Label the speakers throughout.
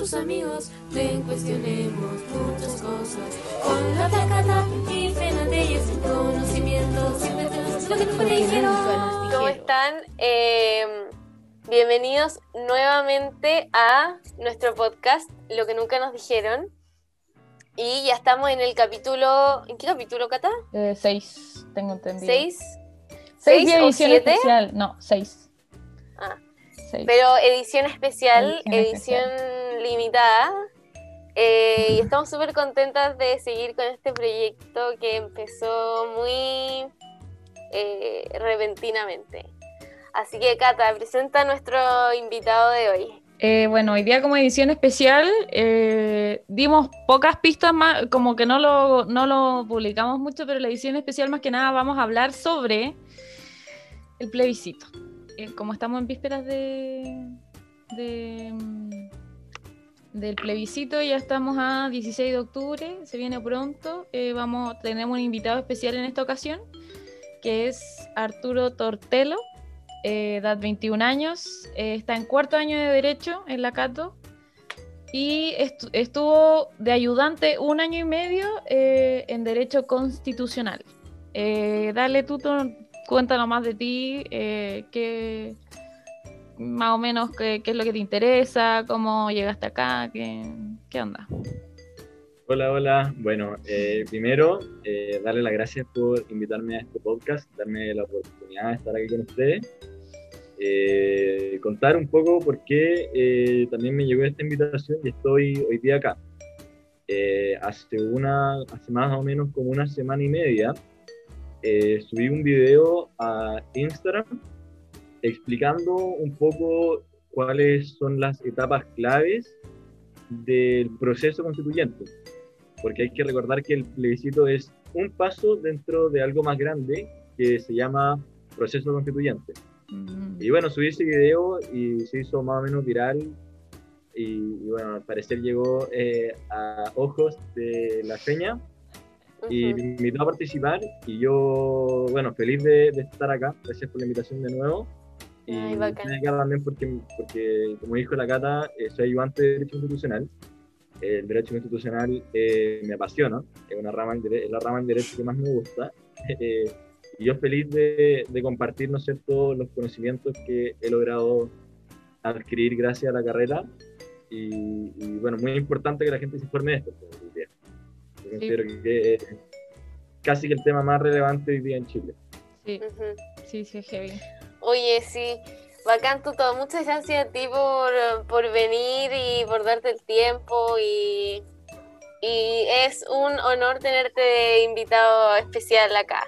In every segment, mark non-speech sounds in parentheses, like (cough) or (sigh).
Speaker 1: tus amigos, ven cuestionemos muchas cosas. Con la tacata y Fernandez, conocimiento, siempre tenemos lo que nunca te dijeron.
Speaker 2: ¿Cómo están? Eh, bienvenidos nuevamente a nuestro podcast, Lo que nunca nos dijeron. Y ya estamos en el capítulo. ¿En qué capítulo, Cata?
Speaker 3: Eh, seis, tengo entendido.
Speaker 2: ¿Seis?
Speaker 3: ¿Seis
Speaker 2: ¿Seis
Speaker 3: y
Speaker 2: o
Speaker 3: edición
Speaker 2: siete?
Speaker 3: especial? No, seis.
Speaker 2: Ah.
Speaker 3: Seis.
Speaker 2: Pero edición especial,
Speaker 3: Edición
Speaker 2: edición limitada. Eh, y estamos súper contentas de seguir con este proyecto que empezó muy eh, repentinamente. Así que, Cata, presenta a nuestro invitado de hoy.
Speaker 3: Eh, bueno, hoy día como edición especial dimos pocas pistas más, como que no lo, no lo publicamos mucho, pero la edición especial más que nada vamos a hablar sobre el plebiscito. Como estamos en vísperas de, de, mm, del plebiscito, ya estamos a 16 de octubre, se viene pronto, eh, vamos, tenemos un invitado especial en esta ocasión, que es Arturo Tortelo eh, edad 21 años, eh, está en cuarto año de Derecho en la Cato y estu- estuvo de ayudante un año y medio eh, en Derecho Constitucional. Eh, dale tú, cuéntanos más de ti, eh, qué, más o menos qué, qué es lo que te interesa, cómo llegaste acá, qué, qué onda.
Speaker 4: Hola, hola. Bueno, eh, primero, eh, darle las gracias por invitarme a este podcast, darme la oportunidad de estar aquí con ustedes. Eh, contar un poco por qué eh, también me llegó esta invitación y estoy hoy día acá. Eh, hace, una, hace más o menos como una semana y media eh, subí un video a Instagram explicando un poco cuáles son las etapas claves del proceso constituyente porque hay que recordar que el plebiscito es un paso dentro de algo más grande que se llama proceso constituyente.
Speaker 3: Mm,
Speaker 4: Y bueno, subí ese video y se hizo más o menos viral y, y bueno, al parecer llegó eh, a ojos de la feña y
Speaker 2: Ujú.
Speaker 4: me invitó a participar y yo, bueno, feliz de, de estar acá, gracias por la invitación de nuevo. Y
Speaker 2: Ay,
Speaker 4: acá también porque, porque, como dijo la Cata, eh, soy ayudante de Derecho Constitucional. El Derecho Constitucional eh, me apasiona, es, una rama, es la rama del derecho que más me gusta. (laughs) Eh, y yo feliz de, de compartir, ¿no es cierto?, los conocimientos que he logrado adquirir gracias a la carrera. Y, y, bueno, muy importante que la gente se informe de esto. pues. Yo considero que es casi que el tema más relevante hoy día en Chile.
Speaker 3: Sí,
Speaker 2: Ujú.
Speaker 3: sí, sí, es heavy.
Speaker 2: Oye, sí, bacán Tuto, muchas gracias a ti por, por venir y por darte el tiempo y, y es un honor tenerte de invitado especial acá.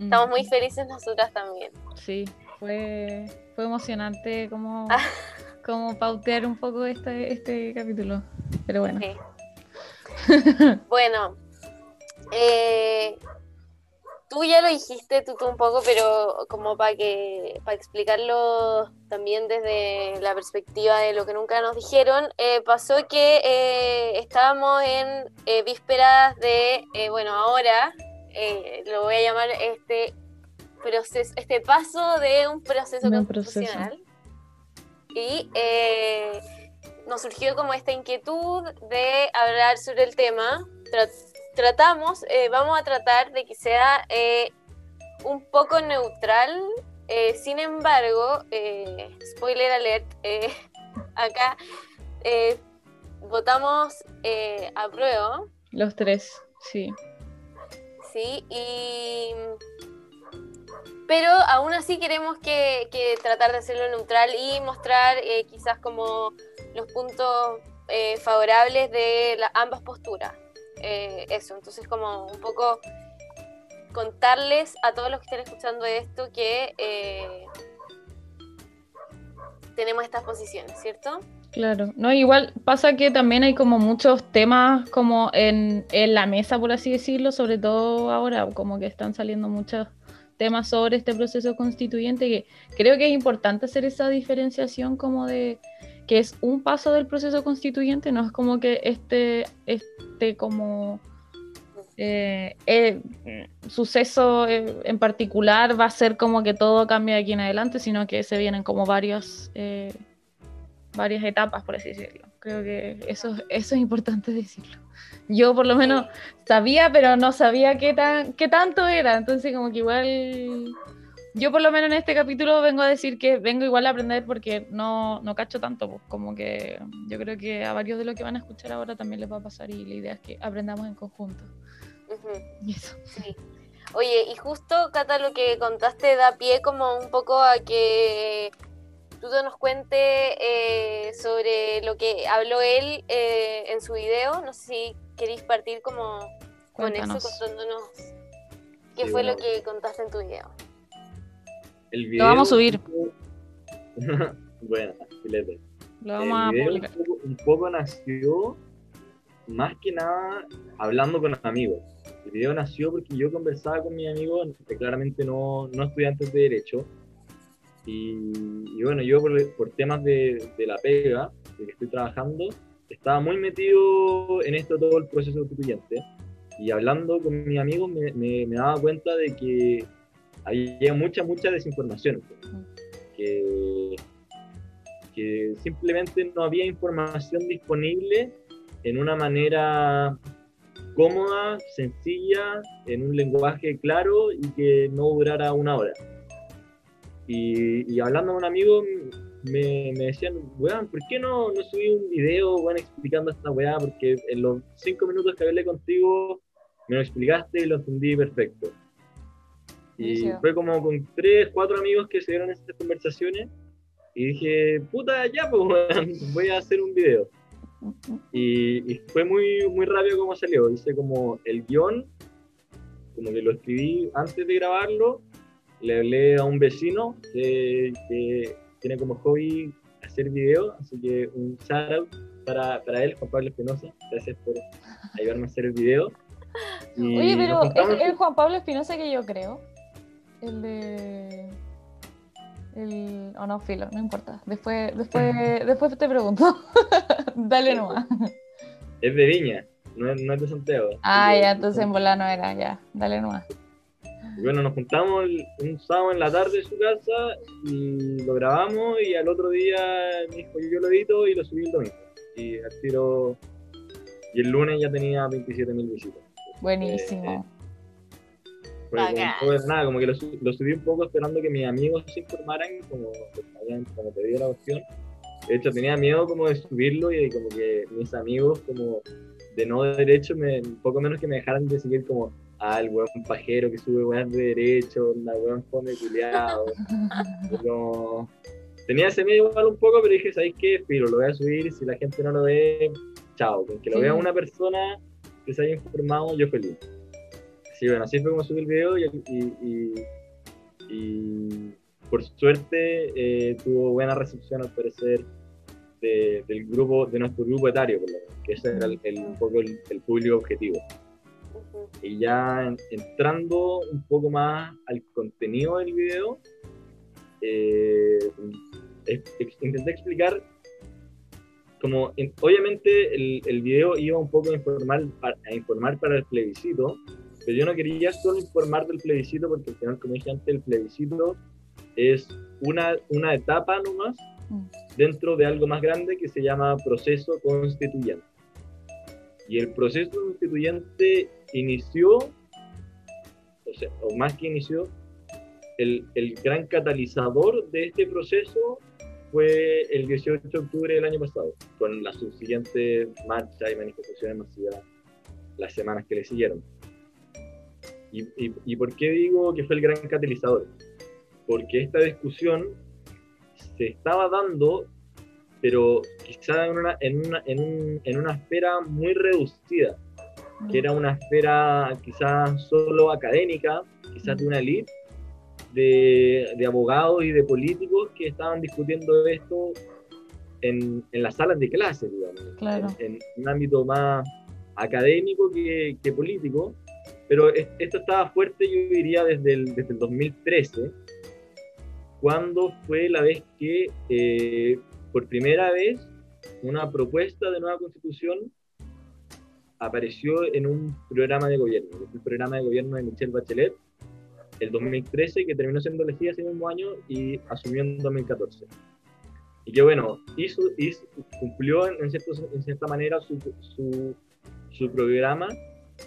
Speaker 2: Estamos muy felices nosotras también.
Speaker 3: Sí, fue, fue emocionante como,
Speaker 2: Ah. (laughs)
Speaker 3: como pautear un poco este, este capítulo. Pero bueno.
Speaker 2: Sí. (laughs) Bueno, eh, tú ya lo dijiste tú, tú un poco, pero como para que para explicarlo también desde la perspectiva de lo que nunca nos dijeron, eh, pasó que eh, estábamos en eh, vísperas de, eh, bueno, ahora eh, lo voy a llamar este proceso, este paso de un proceso
Speaker 3: un proceso.
Speaker 2: constitucional. Y eh, nos surgió como esta inquietud de hablar sobre el tema. Tra- tratamos, eh, vamos a tratar de que sea eh, un poco neutral. eh, sin embargo, spoiler alert, (laughs) acá votamos a prueba,
Speaker 3: Los tres, sí.
Speaker 2: ¿sí? Y, pero aún así queremos que, que tratar de hacerlo neutral y mostrar quizás como los puntos favorables de la- ambas posturas. Eh, eso, entonces como un poco contarles a todos los que estén escuchando esto que eh, tenemos estas posiciones, ¿cierto?
Speaker 3: Claro, no, igual pasa que también hay como muchos temas como en, en la mesa, por así decirlo, sobre todo ahora, como que están saliendo muchos temas sobre este proceso constituyente, que creo que es importante hacer esa diferenciación como de que es un paso del proceso constituyente, no es como que este, este como eh, eh, suceso eh, en particular va a ser como que todo cambia de aquí en adelante, sino que se vienen como varios... eh, varias etapas, por así decirlo. Creo que eso, eso es importante (laughs) decirlo. Yo por lo menos sabía, pero no sabía qué, tan, qué tanto era. Entonces como que igual... Yo por lo menos en este capítulo vengo a decir que vengo igual a aprender porque no, no cacho tanto. Pues, como que yo creo que a varios de los que van a escuchar ahora también les va a pasar y la idea es que aprendamos en conjunto. Y eso.
Speaker 2: Sí. Oye, y justo, Cata, lo que contaste da pie como un poco a que tú nos cuentes eh, sobre lo que habló él eh, en su video. No sé si queréis partir como con eso, contándonos qué
Speaker 4: Sí,
Speaker 2: fue lo que contaste en tu video.
Speaker 4: El
Speaker 3: Lo vamos a subir. (laughs)
Speaker 4: bueno, filete.
Speaker 3: Lo vamos a
Speaker 4: el video
Speaker 3: publicar.
Speaker 4: un poco, un poco nació más que nada hablando con amigos. El video nació porque yo conversaba con mis amigos, que claramente no, no estudiantes de Derecho, y, y bueno, yo por, por temas de, de la pega, de que estoy trabajando, estaba muy metido en esto todo el proceso constituyente, y hablando con mis amigos me, me- me daba cuenta de que había mucha, mucha desinformación, que, que simplemente no había información disponible en una manera cómoda, sencilla, en un lenguaje claro y que no durara una hora. Y, y hablando con un amigo me, me decían, weón, ¿por qué no, no subí un video weón, explicando esta weá? Porque en los cinco minutos que hablé contigo me lo explicaste y lo entendí perfecto. Y fue como con tres, cuatro amigos que se dieron estas conversaciones y dije, puta, ya, pues (laughs) voy a hacer un video. Y, y fue muy, muy rápido como salió. Hice como el guion, como que lo escribí antes de grabarlo. Le hablé a un vecino que, que tiene como hobby hacer videos, así que un shout out para, para él, Juan Pablo Espinosa. Gracias por (laughs) ayudarme a hacer el video. Y
Speaker 3: Oye, pero es el Juan Pablo Espinosa que yo creo. El de. El. O no, filo, no importa. Después, (laughs) después, después te pregunto. (laughs) Dale nomás.
Speaker 4: es de Viña, no es, no es de Santiago.
Speaker 3: Ah, ya, entonces en bola no era, ya. Dale nomás.
Speaker 4: Y bueno, nos juntamos el- un sábado en la tarde en su casa y lo grabamos y al otro día me dijo yo lo edito y lo subí el domingo. Y al tiro, y el lunes ya tenía 27.000 visitas.
Speaker 3: Buenísimo.
Speaker 4: Fue como, fue nada, como que lo, lo subí un poco esperando que mis amigos se informaran, como, como pedía la opción. De hecho, tenía miedo como de subirlo y como que mis amigos como de no derecho, me, poco menos que me dejaran de seguir como, ah, el weón pajero que sube weón de derecho, la weón fome culiado. (laughs) Pero tenía ese miedo igual un poco, pero dije, ¿sabéis qué? Filo, lo voy a subir si la gente no lo ve, chao. Con que lo
Speaker 3: Sí.
Speaker 4: vea una persona que se haya informado, yo feliz. Sí, bueno, así fue como subí el video y, y- y- y por suerte eh, tuvo buena recepción al parecer de- del grupo, de nuestro grupo etario, que ese era el, el- un poco el, el público objetivo. Y ya en- entrando un poco más al contenido del video, eh, intenté explicar como en- obviamente el, el video iba un poco a informar, a informar para el plebiscito, pero yo no quería solo informar del plebiscito porque al final, como dije antes, el plebiscito es una, una etapa nomás
Speaker 3: Mm.
Speaker 4: dentro de algo más grande que se llama proceso constituyente. Y el proceso constituyente inició, o, sea, o más que inició, el, el gran catalizador de este proceso fue el 18 de octubre del año pasado, con las subsiguientes marchas y manifestaciones masivas las semanas que le siguieron. ¿Y, y, y por qué digo que fue el gran catalizador? Porque esta discusión se estaba dando, pero quizá en una, en una, en un- en una esfera muy reducida, que era una esfera quizás solo académica, quizás de una elite de, de abogados y de políticos que estaban discutiendo esto en, en las salas de clase, digamos,
Speaker 3: Claro.
Speaker 4: en, en un ámbito más académico que, que político, pero es- esto estaba fuerte, yo diría, desde el, desde el 2013, cuando fue la vez que eh, por primera vez una propuesta de nueva constitución apareció en un programa de gobierno, el programa de gobierno de Michelle Bachelet, el 2013, que terminó siendo elegida ese mismo año y asumió en 2014. y que bueno, hizo, hizo cumplió en, cierto, en, cierta manera su, su, su, programa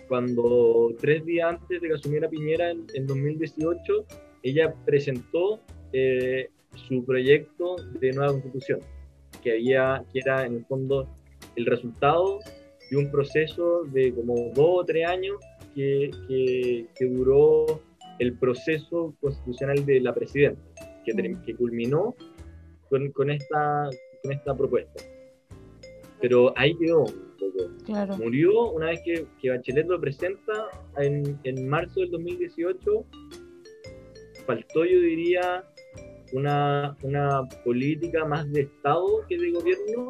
Speaker 4: cuando tres días antes de que asumiera Piñera en, en 2018, ella presentó eh, su proyecto de nueva constitución, que, había, que era en el fondo el resultado de un proceso de como dos o tres años que, que, que duró el proceso constitucional de la presidenta, que, mm. que culminó con, con, esta, con esta propuesta. Pero ahí quedó Murió una vez que, que, Bachelet lo presenta en, en marzo del 2018. Faltó, yo diría, una, una política más de Estado que de gobierno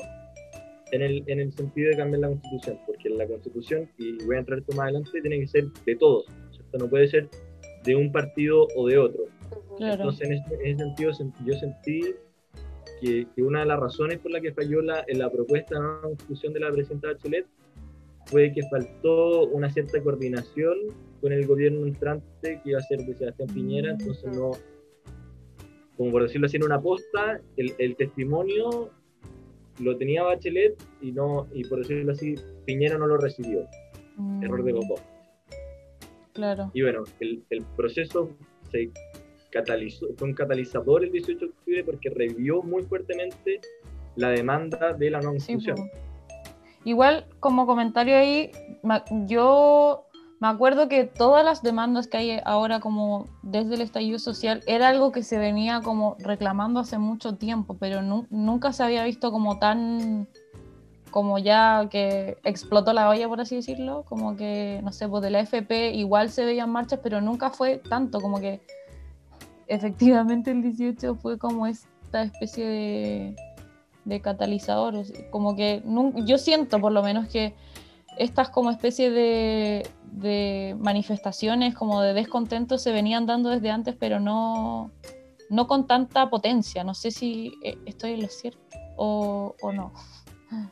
Speaker 4: en el, en el sentido de cambiar la constitución, porque la constitución, y voy a entrar esto más adelante, tiene que ser de todos, esto no puede ser de un partido o de otro. Entonces, en ese, sentido, yo sentí que, que, una de las razones por la que falló la, en la propuesta de la constitución de la presidenta Bachelet fue que faltó una cierta coordinación con el gobierno entrante que iba a ser de Sebastián Piñera, entonces no, como por decirlo así, en una posta, el, el testimonio lo tenía Bachelet y no y por decirlo así, Piñera no lo recibió. Error de Bocó.
Speaker 3: Claro.
Speaker 4: Y bueno, el, el, proceso se catalizó, fue un catalizador el 18 de octubre porque revivió muy fuertemente la demanda de la no constitución.
Speaker 3: Igual, como comentario ahí, yo me acuerdo que todas las demandas que hay ahora como desde el estallido social era algo que se venía como reclamando hace mucho tiempo, pero nunca se había visto como tan como ya que explotó la olla, por así decirlo, como que, no sé, pues de la FP igual se veían marchas, pero nunca fue tanto, como que efectivamente el 18 fue como esta especie de, de catalizador, como que yo siento por lo menos que estas como especie de, manifestaciones como de descontento se venían dando desde antes, pero no, no con tanta potencia. No sé si eh, estoy en lo cierto o, o no.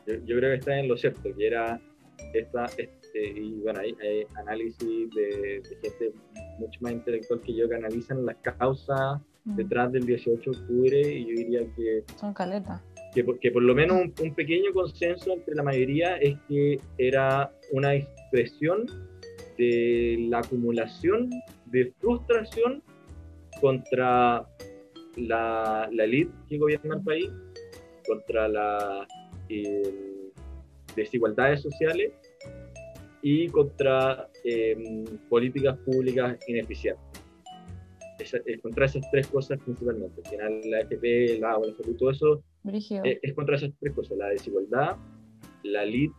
Speaker 4: Yo, creo que está en lo cierto, que era esta, este, y bueno, hay, análisis de, gente mucho más intelectual que yo que analizan las causas mm. detrás del 18 de octubre y yo diría que...
Speaker 3: Son caletas
Speaker 4: que, por lo menos un, pequeño consenso entre la mayoría es que era una expresión de la acumulación de frustración contra la, la elite que gobierna el país, contra las desigualdades sociales y contra em, políticas públicas ineficientes. Eh, contra esas tres cosas principalmente. Al final, la FP, el agua, la salud, todo eso eh, es contra esas tres cosas: la desigualdad, la elite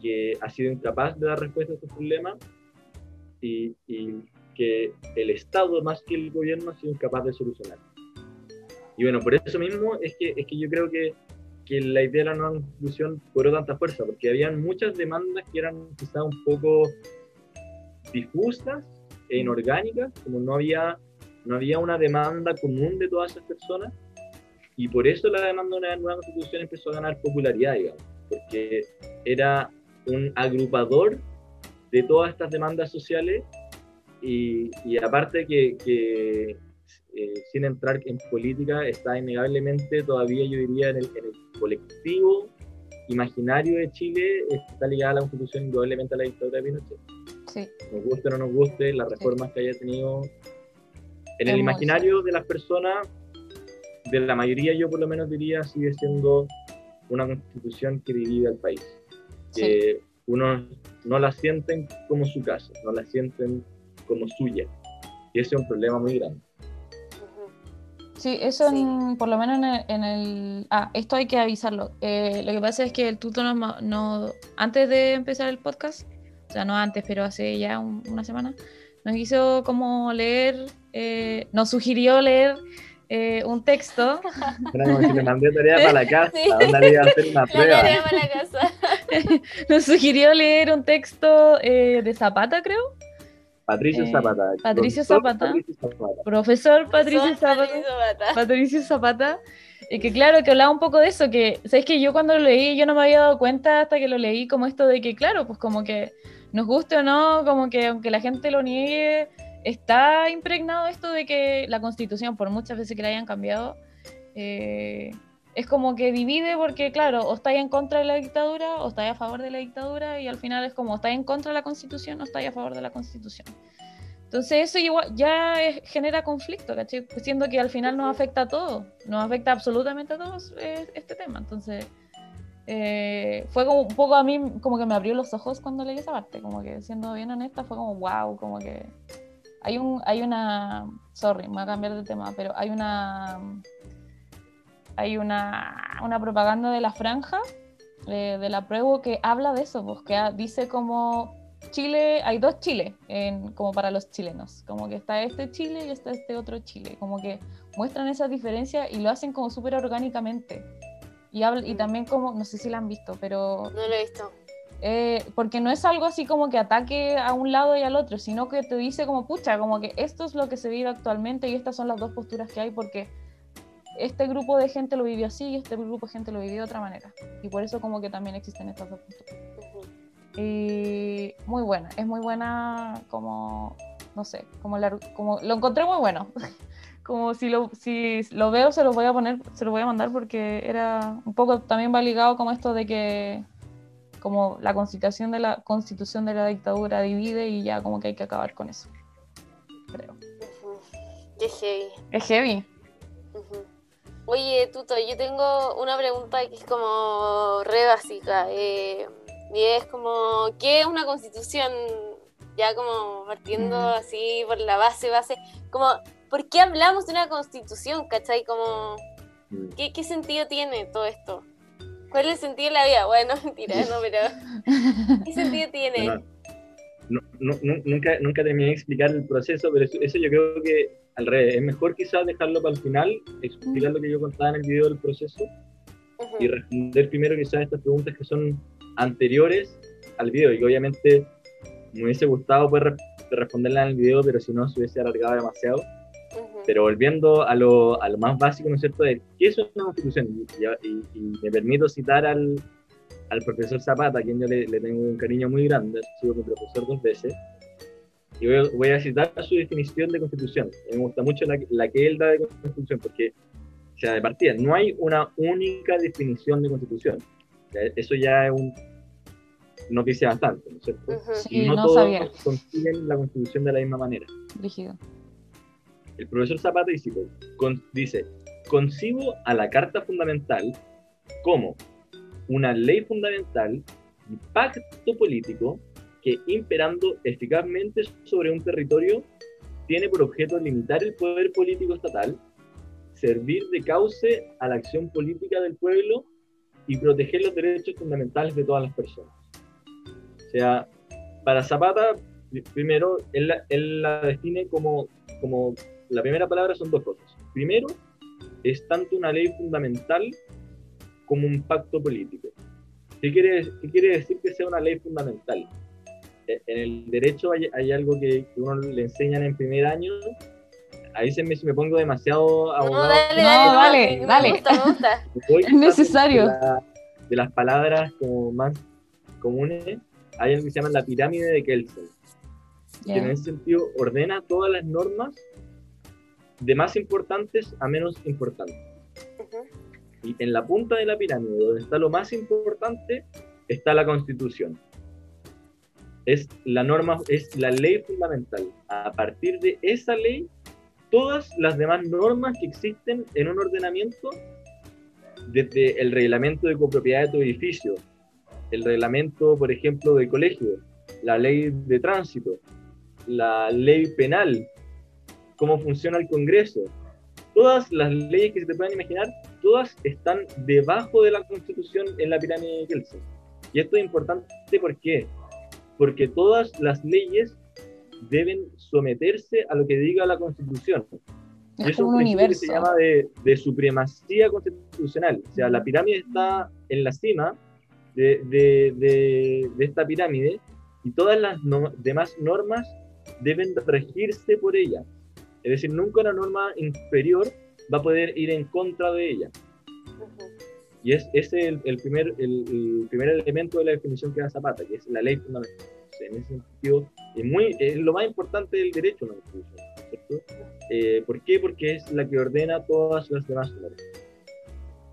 Speaker 4: que ha sido incapaz de dar respuesta a estos problemas y, que el Estado, más que el gobierno, ha sido incapaz de solucionar. Y bueno, por eso mismo es que, es que yo creo que, que la idea de la nueva constitución cobró tanta fuerza, porque habían muchas demandas que eran quizás un poco difusas e inorgánicas, como no había, no había una demanda común de todas esas personas, y por eso la demanda de una nueva constitución empezó a ganar popularidad, digamos, porque era un agrupador de todas estas demandas sociales y, y aparte que, que eh, sin entrar en política está innegablemente todavía yo diría en el, en el, colectivo imaginario de Chile está ligada a la constitución indudablemente a la dictadura de Pinochet. Sí. Nos guste o no nos guste, las reformas que haya tenido en el imaginario de las personas de la mayoría yo por lo menos diría sigue siendo una constitución que divide al país. Que uno no la sienten como su casa, no la sienten como suya. Y ese es un problema muy grande.
Speaker 3: Sí, eso por lo menos en el, Ah, esto hay que avisarlo. Eh, lo que pasa es que el tuto nos, no, antes de empezar el podcast, o sea, no antes, pero hace ya una semana, nos hizo como leer, eh, nos sugirió leer eh, un texto.
Speaker 4: me mandé tarea para la (laughs) casa, ¿dónde iba a hacer una prueba? Tarea para la
Speaker 3: casa. (laughs) Nos sugirió leer un texto eh, de Zapata, creo.
Speaker 4: Patricio eh, Zapata.
Speaker 3: Patricio Zapata, Profesor Patricio Zapata. Patricio Zapata. Y que claro, que hablaba un poco de eso, que, ¿sabes que Yo cuando lo leí, yo no me había dado cuenta hasta que lo leí, como esto de que, claro, pues como que nos guste o no, como que aunque la gente lo niegue, está impregnado esto de que la constitución, por muchas veces que la hayan cambiado, eh, es como que divide porque, claro, o estáis en contra de la dictadura o estáis a favor de la dictadura y al final es como estáis en contra de la constitución o estáis a favor de la constitución. Entonces eso igual, ya es- genera conflicto, ¿cachai? Siendo que al final nos afecta a todos, nos afecta absolutamente a todos eh, este tema. Entonces eh, fue como un poco a mí, como que me abrió los ojos cuando leí esa parte, como que siendo bien honesta fue como wow, como que hay un, hay una, sorry, me voy a cambiar de tema, pero hay una, hay una, una propaganda de la franja, eh, de la prueba que habla de eso, pues que dice como Chile, hay dos Chile, en, como para los chilenos, como que está este Chile y está este otro Chile, como que muestran esa diferencia y lo hacen como súper orgánicamente. Y, habl- y también como, no sé si la han visto, pero
Speaker 2: No lo he visto.
Speaker 3: eh, porque no es algo así como que ataque a un lado y al otro, sino que te dice como, pucha, como que esto es lo que se vive actualmente y estas son las dos posturas que hay porque este grupo de gente lo vivió así y este grupo de gente lo vivió de otra manera. Y por eso como que también existen estas dos.
Speaker 2: Ujú.
Speaker 3: Y muy buena, es muy buena como, no sé, como, la- como lo encontré muy bueno. (laughs) Como si lo, si lo veo se lo voy a poner, se lo voy a mandar porque era un poco, también va ligado como esto de que como la constitución de la constitución de la dictadura divide y ya como que hay que acabar con eso. Creo.
Speaker 2: Qué heavy.
Speaker 3: Es heavy.
Speaker 2: Oye, Tuto, yo tengo una pregunta que es como re básica. eh, y es como, ¿qué es una constitución? Ya como partiendo
Speaker 3: Mm.
Speaker 2: así por la base, base. Como, ¿por qué hablamos de una constitución? ¿Cachai? Como,
Speaker 4: Mm.
Speaker 2: ¿qué, qué sentido tiene todo esto? ¿Cuál es el sentido de la vida? Bueno, (laughs) mentira, no, pero ¿qué sentido (laughs) tiene?
Speaker 4: No- no- nu- nunca, nunca terminé de explicar el proceso, pero eso, eso yo creo que al revés, es mejor quizás dejarlo para el final, explicar lo que yo contaba en el video del proceso
Speaker 2: Ujú.
Speaker 4: y responder primero quizás estas preguntas que son anteriores al video y que obviamente me hubiese gustado poder re- responderlas en el video, pero si no se hubiese alargado demasiado.
Speaker 2: Ujú.
Speaker 4: Pero volviendo a lo, a lo más básico, ¿no es cierto?, de qué es una constitución. Y, y- y me permito citar al, al profesor Zapata, a quien yo le, le tengo un cariño muy grande, ha sido mi profesor dos veces. Y voy, a- voy a citar su definición de constitución. Me gusta mucho la, la que él da de constitución, porque, o sea, de partida, no hay una única definición de constitución. O sea, eso ya es un, nos dice bastante, ¿no es cierto?
Speaker 2: Ujú.
Speaker 3: Sí,
Speaker 4: y no,
Speaker 3: no
Speaker 4: todos
Speaker 3: sabía.
Speaker 4: consiguen la constitución de la misma manera.
Speaker 3: Rígido.
Speaker 4: El profesor Zapata dice, con- dice, concibo a la Carta Fundamental como una ley fundamental y pacto político que imperando eficazmente sobre un territorio tiene por objeto limitar el poder político estatal, servir de cauce a la acción política del pueblo y proteger los derechos fundamentales de todas las personas. O sea, para Zapata, pri- primero, él, la- él como, como la primera palabra son dos cosas. Primero, es tanto una ley fundamental como un pacto político. ¿Qué quiere, qué quiere decir que sea una ley fundamental? Eh, En el derecho hay, hay algo que, que uno le enseñan en primer año. Ahí se me, si me pongo demasiado
Speaker 2: No,
Speaker 4: abogado.
Speaker 2: dale,
Speaker 3: No,
Speaker 2: dale,
Speaker 3: dale,
Speaker 2: me
Speaker 3: dale.
Speaker 2: gusta, me gusta. (laughs)
Speaker 3: Es necesario.
Speaker 4: De, la- de las palabras como más comunes, hay algo que se llama la pirámide de Kelsen. que en ese sentido ordena todas las normas de más importantes a menos importantes.
Speaker 2: Ujú.
Speaker 4: Y en la punta de la pirámide, donde está lo más importante, está la constitución. Es la norma, es la ley fundamental. A partir de esa ley, todas las demás normas que existen en un ordenamiento, desde el reglamento de copropiedad de tu edificio, el reglamento, por ejemplo, del colegio, la ley de tránsito, la ley penal, cómo funciona el Congreso, todas las leyes que se te puedan imaginar, todas están debajo de la Constitución en la pirámide de Kelsen. Y esto es importante, ¿por qué? Porque todas las leyes deben someterse a lo que diga la Constitución.
Speaker 3: Es
Speaker 4: eso
Speaker 3: como un
Speaker 4: principio que se
Speaker 3: universo.
Speaker 4: llama de, de supremacía constitucional. O sea, la pirámide está en la cima de, de- de- de esta pirámide y todas las no- demás normas deben regirse por ella. Es decir, nunca una norma inferior va a poder ir en contra de ella. Y es ese el, el primer, el, el primer elemento de la definición que da Zapata, que es la ley fundamental. En ese sentido, es, muy, es lo más importante del derecho, una constitución, ¿cierto? Eh, ¿Por qué? Porque es la que ordena todas las demás normas.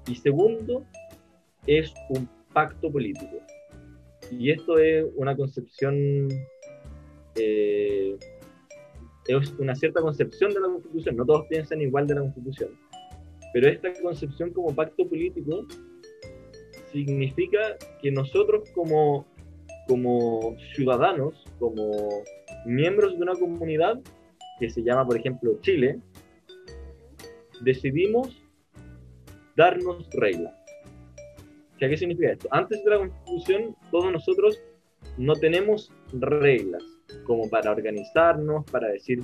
Speaker 4: Y segundo, es un pacto político. Y esto es una concepción, eh, es una cierta concepción de la Constitución. No todos piensan igual de la Constitución. Pero esta concepción como pacto político significa que nosotros como, como ciudadanos, como miembros de una comunidad que se llama, por ejemplo, Chile, decidimos darnos reglas. ¿Qué significa esto? Antes de la Constitución, todos nosotros no tenemos reglas como para organizarnos, para decir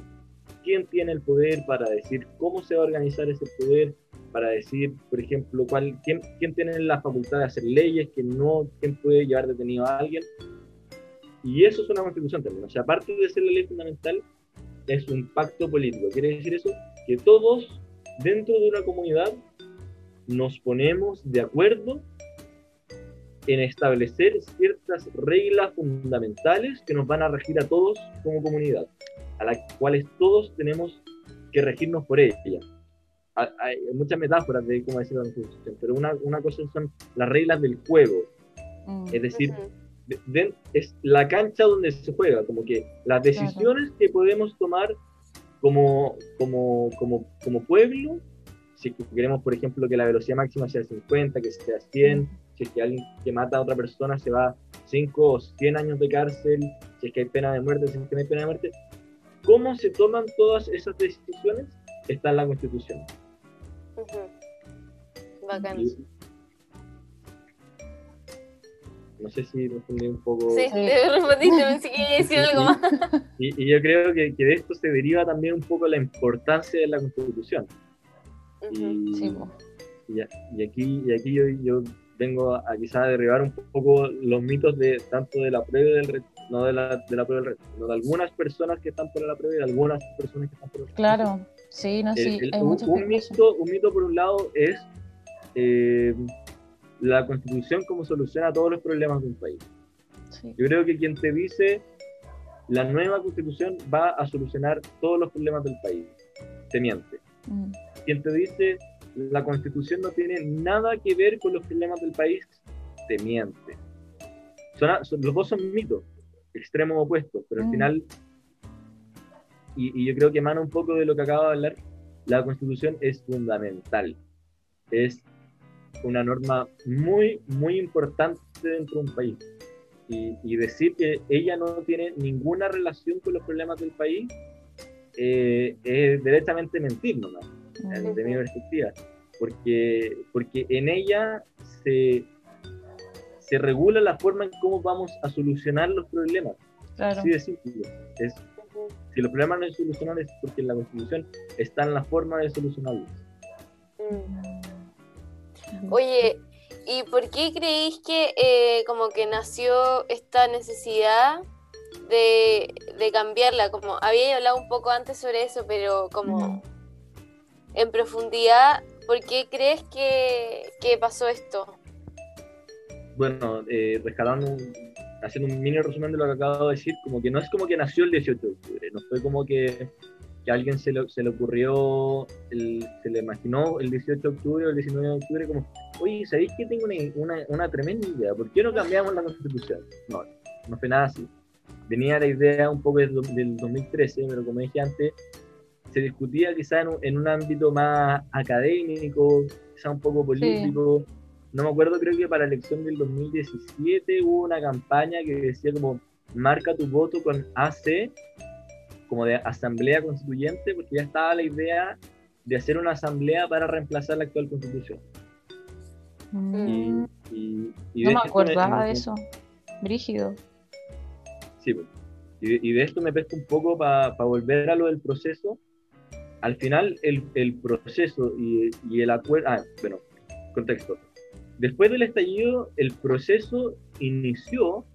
Speaker 4: quién tiene el poder, para decir cómo se va a organizar ese poder, para decir, por ejemplo, cuál, quién, quién tiene la facultad de hacer leyes, quién no, quién puede llevar detenido a alguien. Y eso es una constitución también. O sea, aparte de ser la ley fundamental, es un pacto político. Quiere decir eso que todos dentro de una comunidad nos ponemos de acuerdo en establecer ciertas reglas fundamentales que nos van a regir a todos como comunidad, a las cuales todos tenemos que regirnos por ellas. Hay muchas metáforas de cómo decir la Constitución, pero una, una cosa son las reglas del juego, mm. es decir, es la cancha donde se juega, como que las decisiones que podemos tomar como, como, como, como pueblo, si queremos, por ejemplo, que la velocidad máxima sea 50, que sea 100, mm. Si es que alguien que mata a otra persona se va 5 o 100 años de cárcel, si es que hay pena de muerte, si es que no hay pena de muerte, ¿cómo se toman todas esas decisiones? Está en la Constitución.
Speaker 2: Bacán.
Speaker 4: No sé si respondí un poco.
Speaker 2: Sí, respondiste, pensé que decir algo más.
Speaker 4: Y, y, yo creo que, que, de esto se deriva también un poco la importancia de la Constitución. y, sí, y, y, aquí, y aquí yo, yo vengo a, quizás derribar un poco los mitos de tanto de la prueba y del reto, no de la, de la prueba del reto, sino de algunas personas que están por la prueba y de algunas personas que están por el reto.
Speaker 3: Claro, sí, no, sí.
Speaker 4: hay un, un mito, un mito por un lado es eh, la constitución como solución a todos los problemas de un país. Yo creo que quien te dice la nueva constitución va a solucionar todos los problemas del país, te miente. Mm. Quien te dice la constitución no tiene nada que ver con los problemas del país, te miente. Son, los dos son mitos, extremos opuestos, pero al mm. final, y, y yo creo que emana un poco de lo que acabo de hablar, la constitución es fundamental. Es una norma muy, muy importante dentro de un país. Y, decir que ella no tiene ninguna relación con los problemas del país eh, es directamente mentir nomás, desde mi perspectiva. Porque, porque en ella se, se regula la forma en cómo vamos a solucionar los problemas. Así de simple. Es, si los problemas no se solucionan es porque en la Constitución está en la forma de solucionarlos. Mm.
Speaker 2: Oye, ¿y por qué creéis que eh, como que nació esta necesidad de, cambiarla? Como había hablado un poco antes sobre eso, pero como en profundidad, ¿por qué crees que, pasó esto?
Speaker 4: Bueno, eh, rescatando, haciendo un mini resumen de lo que acabo de decir, como que no es como que nació el 18 de octubre, no fue como que que a alguien se le, se le ocurrió, se le imaginó el 18 de octubre o el 19 de octubre como, oye, ¿sabéis que tengo una, una, tremenda idea? ¿Por qué no cambiamos la constitución? No, no fue nada así. Venía la idea un poco del, 2013, pero como dije antes, se discutía quizá en un, ámbito más académico, quizá un poco político. No me acuerdo, creo que para la elección del 2017 hubo una campaña que decía como, marca tu voto con AC como de asamblea constituyente, porque ya estaba la idea de hacer una asamblea para reemplazar la actual constitución.
Speaker 3: Mm. Y, no me acordaba de eso, brígido.
Speaker 4: Sí, pues. y, de esto me pesco un poco para volver a lo del proceso. Al final, el, el proceso y, el acuerdo. Ah, bueno, contexto. Después del estallido, el proceso inició